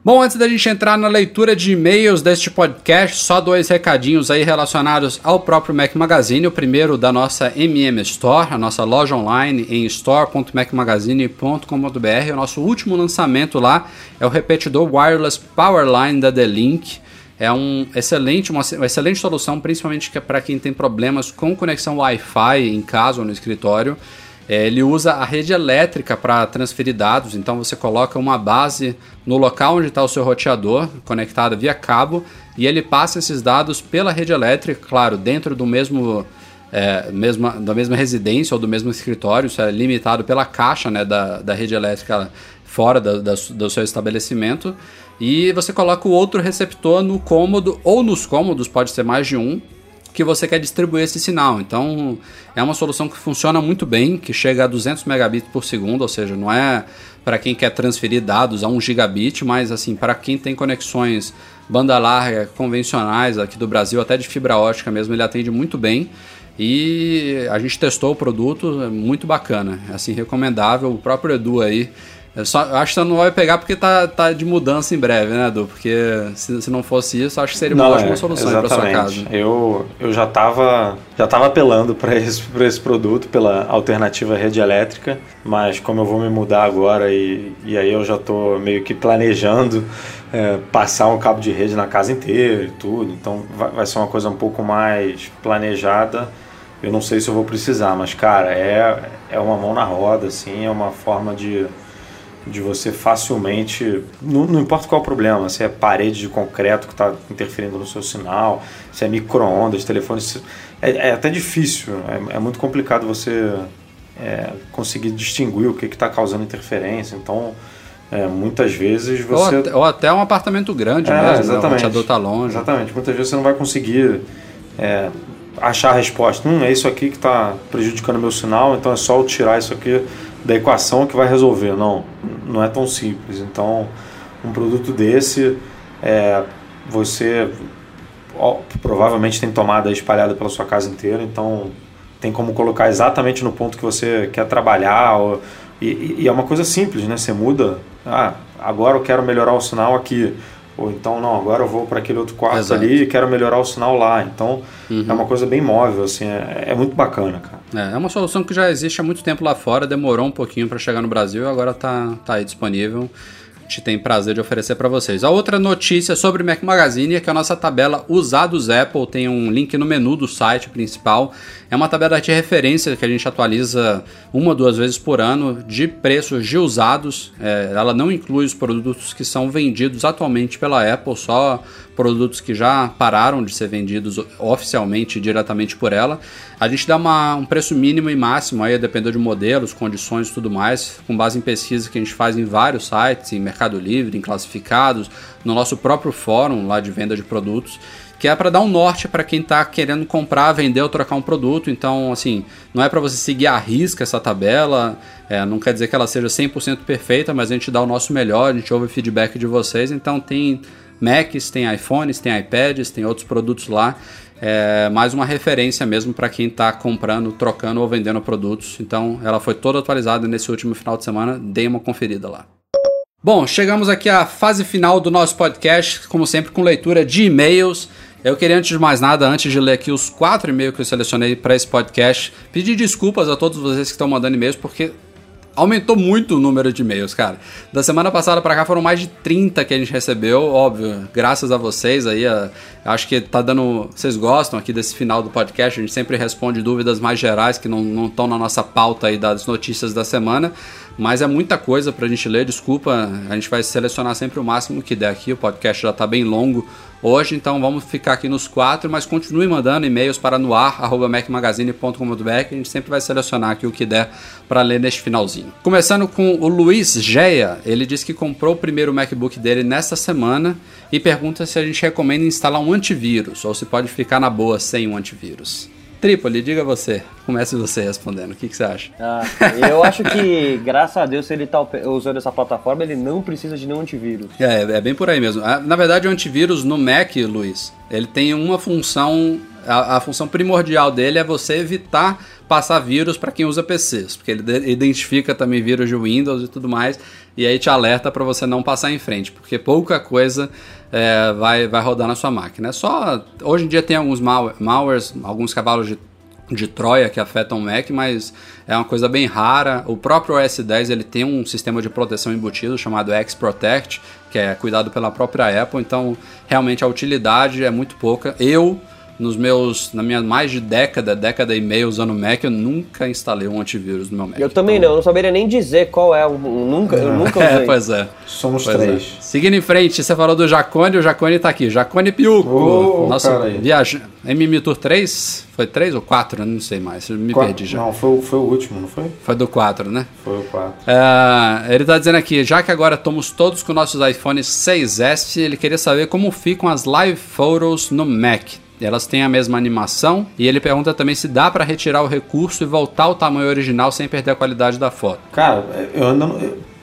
Bom, antes da gente entrar na leitura de e-mails deste podcast, só dois recadinhos aí relacionados ao próprio Mac Magazine. O primeiro da nossa MM Store, a nossa loja online em store.macmagazine.com.br. O nosso último lançamento lá é o repetidor wireless Powerline da The-Link. É um excelente, uma, uma excelente solução, principalmente para quem tem problemas com conexão Wi-Fi em casa ou no escritório. É, ele usa a rede elétrica para transferir dados, então você coloca uma base no local onde está o seu roteador, conectada via cabo, e ele passa esses dados pela rede elétrica, claro, dentro do mesmo, é, mesma, da mesma residência ou do mesmo escritório, isso é limitado pela caixa né, da, da rede elétrica fora da, da, do seu estabelecimento. E você coloca o outro receptor no cômodo ou nos cômodos, pode ser mais de um, que você quer distribuir esse sinal. Então, é uma solução que funciona muito bem, que chega a 200 megabits por segundo, ou seja, não é para quem quer transferir dados a 1 gigabit, mas assim, para quem tem conexões banda larga convencionais aqui do Brasil, até de fibra ótica mesmo, ele atende muito bem. E a gente testou o produto, é muito bacana, assim, recomendável. O próprio Edu aí eu, só, eu acho que você não vai pegar porque tá, tá de mudança em breve, né, Edu? Porque se, se não fosse isso, acho que seria uma não, ótima é, solução para sua casa. Eu, eu já estava já tava apelando para esse, esse produto, pela alternativa rede elétrica, mas como eu vou me mudar agora e, e aí eu já estou meio que planejando é, passar um cabo de rede na casa inteira e tudo, então vai, vai ser uma coisa um pouco mais planejada. Eu não sei se eu vou precisar, mas cara, é, é uma mão na roda, assim, é uma forma de de você facilmente, não, não importa qual o problema, se é parede de concreto que está interferindo no seu sinal, se é micro-ondas, telefone, é, é, até difícil, é, é muito complicado você é, conseguir distinguir o que está causando interferência, então é, muitas vezes você... Ou até, ou até um apartamento grande é, mesmo, exatamente, né? o tá longe. Exatamente, muitas vezes você não vai conseguir é, achar a resposta, hum, é isso aqui que está prejudicando o meu sinal, então é só eu tirar isso aqui da equação que vai resolver. Não, não é tão simples. Então, um produto desse, é, você ó, provavelmente tem tomada espalhada pela sua casa inteira, então tem como colocar exatamente no ponto que você quer trabalhar. Ou, e, e, é uma coisa simples, né? Você muda, ah, agora eu quero melhorar o sinal aqui. Ou então, não, agora eu vou para aquele outro quarto Exato. ali e quero melhorar o sinal lá. Então, uhum. é uma coisa bem móvel, assim, é, é, muito bacana, cara. É, é uma solução que já existe há muito tempo lá fora, demorou um pouquinho para chegar no Brasil e agora tá, tá aí disponível gente tem prazer de oferecer para vocês. A outra notícia sobre Mac Magazine é que a nossa tabela Usados Apple tem um link no menu do site principal. É uma tabela de referência que a gente atualiza uma ou duas vezes por ano de preços de usados. É, ela não inclui os produtos que são vendidos atualmente pela Apple, só produtos que já pararam de ser vendidos oficialmente diretamente por ela. A gente dá uma, um preço mínimo e máximo aí, dependendo de modelos, condições e tudo mais, com base em pesquisa que a gente faz em vários sites, em Mercado Livre, em classificados, no nosso próprio fórum lá de venda de produtos que é para dar um norte para quem está querendo comprar, vender ou trocar um produto. Então, assim, não é para você seguir a risca essa tabela, é, não quer dizer que ela seja 100% perfeita, mas a gente dá o nosso melhor, a gente ouve o feedback de vocês. Então, tem Macs, tem iPhones, tem iPads, tem outros produtos lá. é mais uma referência mesmo para quem está comprando, trocando ou vendendo produtos. Então, ela foi toda atualizada nesse último final de semana. Dê uma conferida lá. Bom, chegamos aqui à fase final do nosso podcast, como sempre, com leitura de e-mails. Eu queria, antes de mais nada, antes de ler aqui os quatro e-mails que eu selecionei para esse podcast, pedir desculpas a todos vocês que estão mandando e-mails, porque aumentou muito o número de e-mails, cara. Da semana passada para cá foram mais de 30 que a gente recebeu, óbvio, graças a vocês aí. A, acho que tá dando. Vocês gostam aqui desse final do podcast, a gente sempre responde dúvidas mais gerais que não estão na nossa pauta aí das notícias da semana. Mas é muita coisa pra gente ler, desculpa, a gente vai selecionar sempre o máximo que der aqui, o podcast já tá bem longo hoje, então vamos ficar aqui nos quatro, mas continue mandando e-mails para noar@macmagazine.com.br, a gente sempre vai selecionar aqui o que der para ler neste finalzinho. Começando com o Luiz Geia, ele disse que comprou o primeiro MacBook dele nesta semana e pergunta se a gente recomenda instalar um antivírus ou se pode ficar na boa sem um antivírus. Tripoli, diga você. Comece você respondendo. O que, que você acha? Ah, eu acho que, graças a Deus, se ele está usando essa plataforma, ele não precisa de nenhum antivírus. É, é bem por aí mesmo. Ah, na verdade, o antivírus no Mac, Luiz, ele tem uma função. A, a função primordial dele é você evitar passar vírus para quem usa PCs, porque ele identifica também vírus de Windows e tudo mais, e aí te alerta para você não passar em frente, porque pouca coisa é, vai, vai rodar na sua máquina. É só hoje em dia tem alguns malwares, alguns cavalos de, de Troia que afetam o Mac, mas é uma coisa bem rara. O próprio OS 10 ele tem um sistema de proteção embutido chamado X-Protect, que é cuidado pela própria Apple, então realmente a utilidade é muito pouca. Eu nos meus, na minha mais de década, década e meia usando Mac, eu nunca instalei um antivírus no meu Mac. Eu também então... não, eu não saberia nem dizer qual é, eu nunca, eu nunca usei. É, pois é. Somos pois é. três. É. Seguindo em frente, você falou do Jacone, o Jacone tá aqui. Jacone Piuco, oh, nosso viajante. MM Tour 3? Foi 3 ou 4? Não sei mais, me quatro, perdi já. Não, foi, foi o último, não foi? Foi do 4, né? Foi o 4. É, ele tá dizendo aqui, já que agora estamos todos com nossos iPhones 6S, ele queria saber como ficam as live photos no Mac elas têm a mesma animação e ele pergunta também se dá para retirar o recurso e voltar ao tamanho original sem perder a qualidade da foto. Cara, eu ainda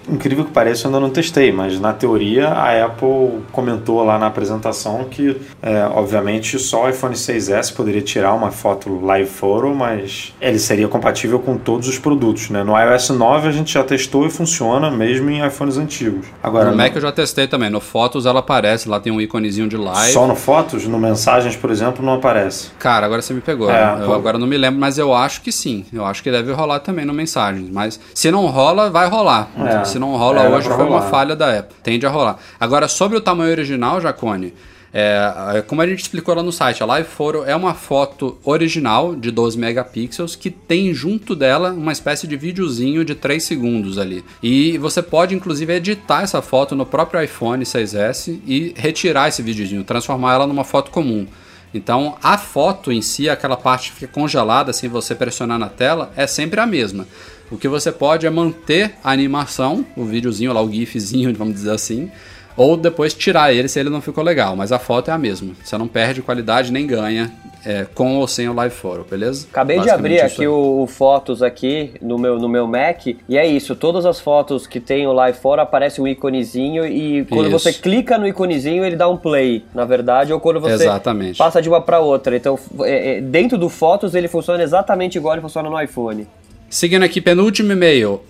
incrível que pareça, eu ainda não testei, mas na teoria a Apple comentou lá na apresentação que, é, obviamente, só o iPhone 6S poderia tirar uma foto live photo, mas ele seria compatível com todos os produtos. Né? No iOS 9 a gente já testou e funciona mesmo em iPhones antigos. Agora, no Mac eu já testei também. No Fotos ela aparece, lá tem um íconezinho de live. Só no Fotos? No Mensagens, por exemplo, não aparece. Cara, agora você me pegou. É, eu agora não me lembro, mas eu acho que sim. Eu acho que deve rolar também no Mensagens. Mas se não rola, vai rolar. É se não rola é, hoje, foi rolar. uma falha da Apple. Tende a rolar. Agora, sobre o tamanho original, Jacone, é, como a gente explicou lá no site, a Live Photo é uma foto original de 12 megapixels que tem junto dela uma espécie de videozinho de 3 segundos ali. E você pode inclusive editar essa foto no próprio iPhone 6S e retirar esse videozinho, transformar ela numa foto comum. Então a foto em si, aquela parte que fica congelada sem você pressionar na tela, é sempre a mesma. O que você pode é manter a animação, o videozinho lá, o gifzinho, vamos dizer assim, ou depois tirar ele se ele não ficou legal, mas a foto é a mesma. Você não perde qualidade nem ganha é, com ou sem o Live Photo, beleza? Acabei de abrir aqui o, o, Fotos aqui no meu, no meu Mac e é isso, todas as fotos que tem o Live Photo aparece um íconezinho e quando isso. você clica no íconezinho ele dá um play, na verdade, ou quando você exatamente. passa de uma para outra. Então, é, é, dentro do Fotos ele funciona exatamente igual ele funciona no iPhone. Seguindo aqui, penúltimo e-mail.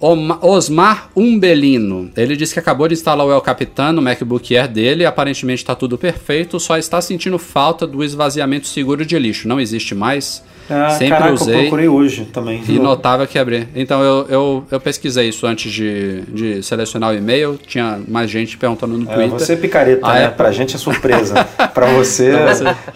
Osmar Umbelino. Ele disse que acabou de instalar o El Capitan no MacBook Air dele. Aparentemente está tudo perfeito, só está sentindo falta do esvaziamento seguro de lixo. Não existe mais. Ah, Sempre caraca, usei. eu procurei hoje também. E notava que abria. Então eu, eu, eu pesquisei isso antes de, de selecionar o e-mail. Tinha mais gente perguntando no é, Twitter. Você é picareta, né? Apple... Pra gente é surpresa. pra você,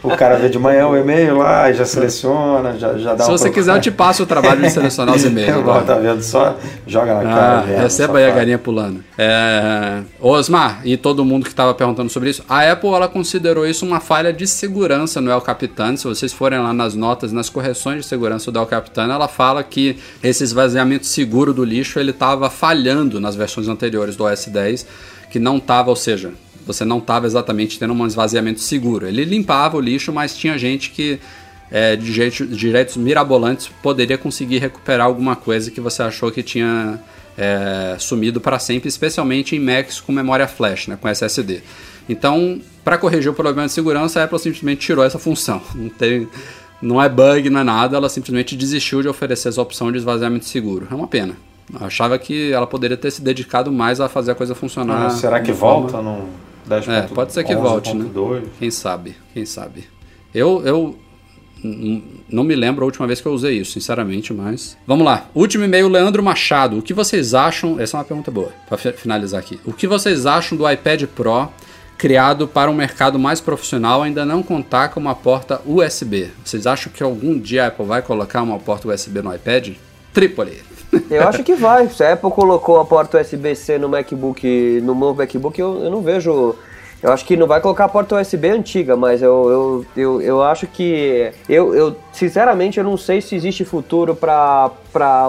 o cara vê de manhã o e-mail lá e já seleciona, já, já dá Se você quiser, eu te passo o trabalho de selecionar os e-mails. Agora, tá vendo? Só joga na cara. Ah, receba aí a galinha pulando. É... Osmar, e todo mundo que estava perguntando sobre isso, a Apple ela considerou isso uma falha de segurança no El Capitan. Se vocês forem lá nas notas, nas correções de segurança do El Capitan, ela fala que esse esvaziamento seguro do lixo ele estava falhando nas versões anteriores do OS 10, que não estava, ou seja, você não estava exatamente tendo um esvaziamento seguro. Ele limpava o lixo, mas tinha gente que é, de jeito, direitos mirabolantes poderia conseguir recuperar alguma coisa que você achou que tinha é, sumido para sempre, especialmente em Macs com memória flash, né, com SSD. Então, para corrigir o problema de segurança, a Apple simplesmente tirou essa função. Não tem não é bug, não é nada, ela simplesmente desistiu de oferecer essa opção de esvaziamento seguro. É uma pena. Eu achava que ela poderia ter se dedicado mais a fazer a coisa funcionar. Ah, será que volta forma... no 10. É, pode ser que 11. volte, 11. né? Quem sabe, quem sabe. Eu, eu não me lembro a última vez que eu usei isso, sinceramente, mas. Vamos lá. Último e-mail, Leandro Machado. O que vocês acham? Essa é uma pergunta boa, para finalizar aqui. O que vocês acham do iPad Pro criado para um mercado mais profissional ainda não contar com uma porta USB? Vocês acham que algum dia a Apple vai colocar uma porta USB no iPad? Trípoli. Eu acho que vai. Se a Apple colocou a porta USB-C no MacBook, no novo MacBook, eu, eu não vejo eu acho que não vai colocar a porta USB antiga, mas eu, eu, eu, eu acho que. Eu, eu, sinceramente, eu não sei se existe futuro para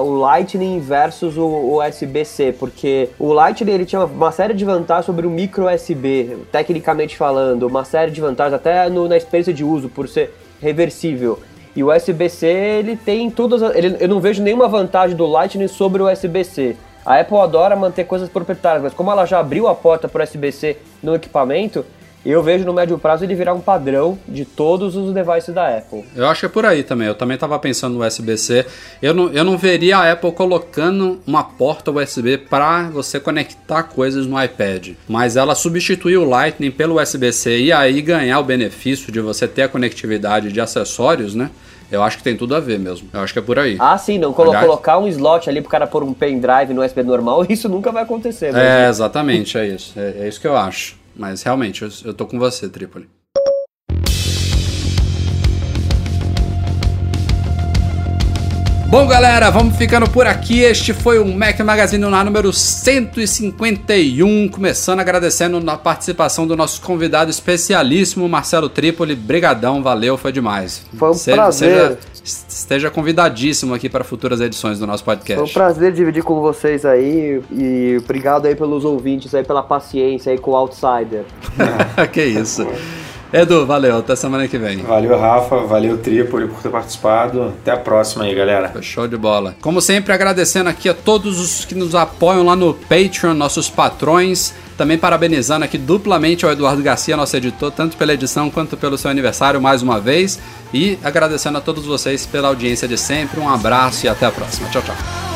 o Lightning versus o, USB-C, porque o Lightning ele tinha uma série de vantagens sobre o micro USB, tecnicamente falando, uma série de vantagens, até no, na experiência de uso, por ser reversível. E o USB-C ele tem todas. Ele, eu não vejo nenhuma vantagem do Lightning sobre o USB-C. A Apple adora manter coisas proprietárias, mas como ela já abriu a porta para o USB-C no equipamento, eu vejo no médio prazo ele virar um padrão de todos os devices da Apple. Eu acho que é por aí também. Eu também estava pensando no USB-C. Eu não, eu não veria a Apple colocando uma porta USB para você conectar coisas no iPad. Mas ela substituir o Lightning pelo USB-C e aí ganhar o benefício de você ter a conectividade de acessórios, né? Eu acho que tem tudo a ver mesmo. Eu acho que é por aí. Ah, sim, não colo Aliás, colocar um slot ali pro cara pôr um pendrive no USB normal, isso nunca vai acontecer. Né? É, exatamente, é isso. É, é, isso que eu acho. Mas realmente, eu, eu tô com você, Tripoli. Bom, galera, vamos ficando por aqui. Este foi o Mac Magazine na número 151. Começando agradecendo a participação do nosso convidado especialíssimo, Marcelo Trípoli. Brigadão, valeu, foi demais. Foi um seja, prazer. Seja, esteja convidadíssimo aqui para futuras edições do nosso podcast. Foi um prazer dividir com vocês aí e obrigado aí pelos ouvintes aí, pela paciência aí com o Outsider. que isso. Edu, valeu, até semana que vem. Valeu, Rafa, valeu, Trípoli, por ter participado. Até a próxima aí, galera. Show de bola. Como sempre, agradecendo aqui a todos os que nos apoiam lá no Patreon, nossos patrões. Também parabenizando aqui duplamente ao Eduardo Garcia, nosso editor, tanto pela edição quanto pelo seu aniversário mais uma vez. E agradecendo a todos vocês pela audiência de sempre. Um abraço e até a próxima. Tchau, tchau.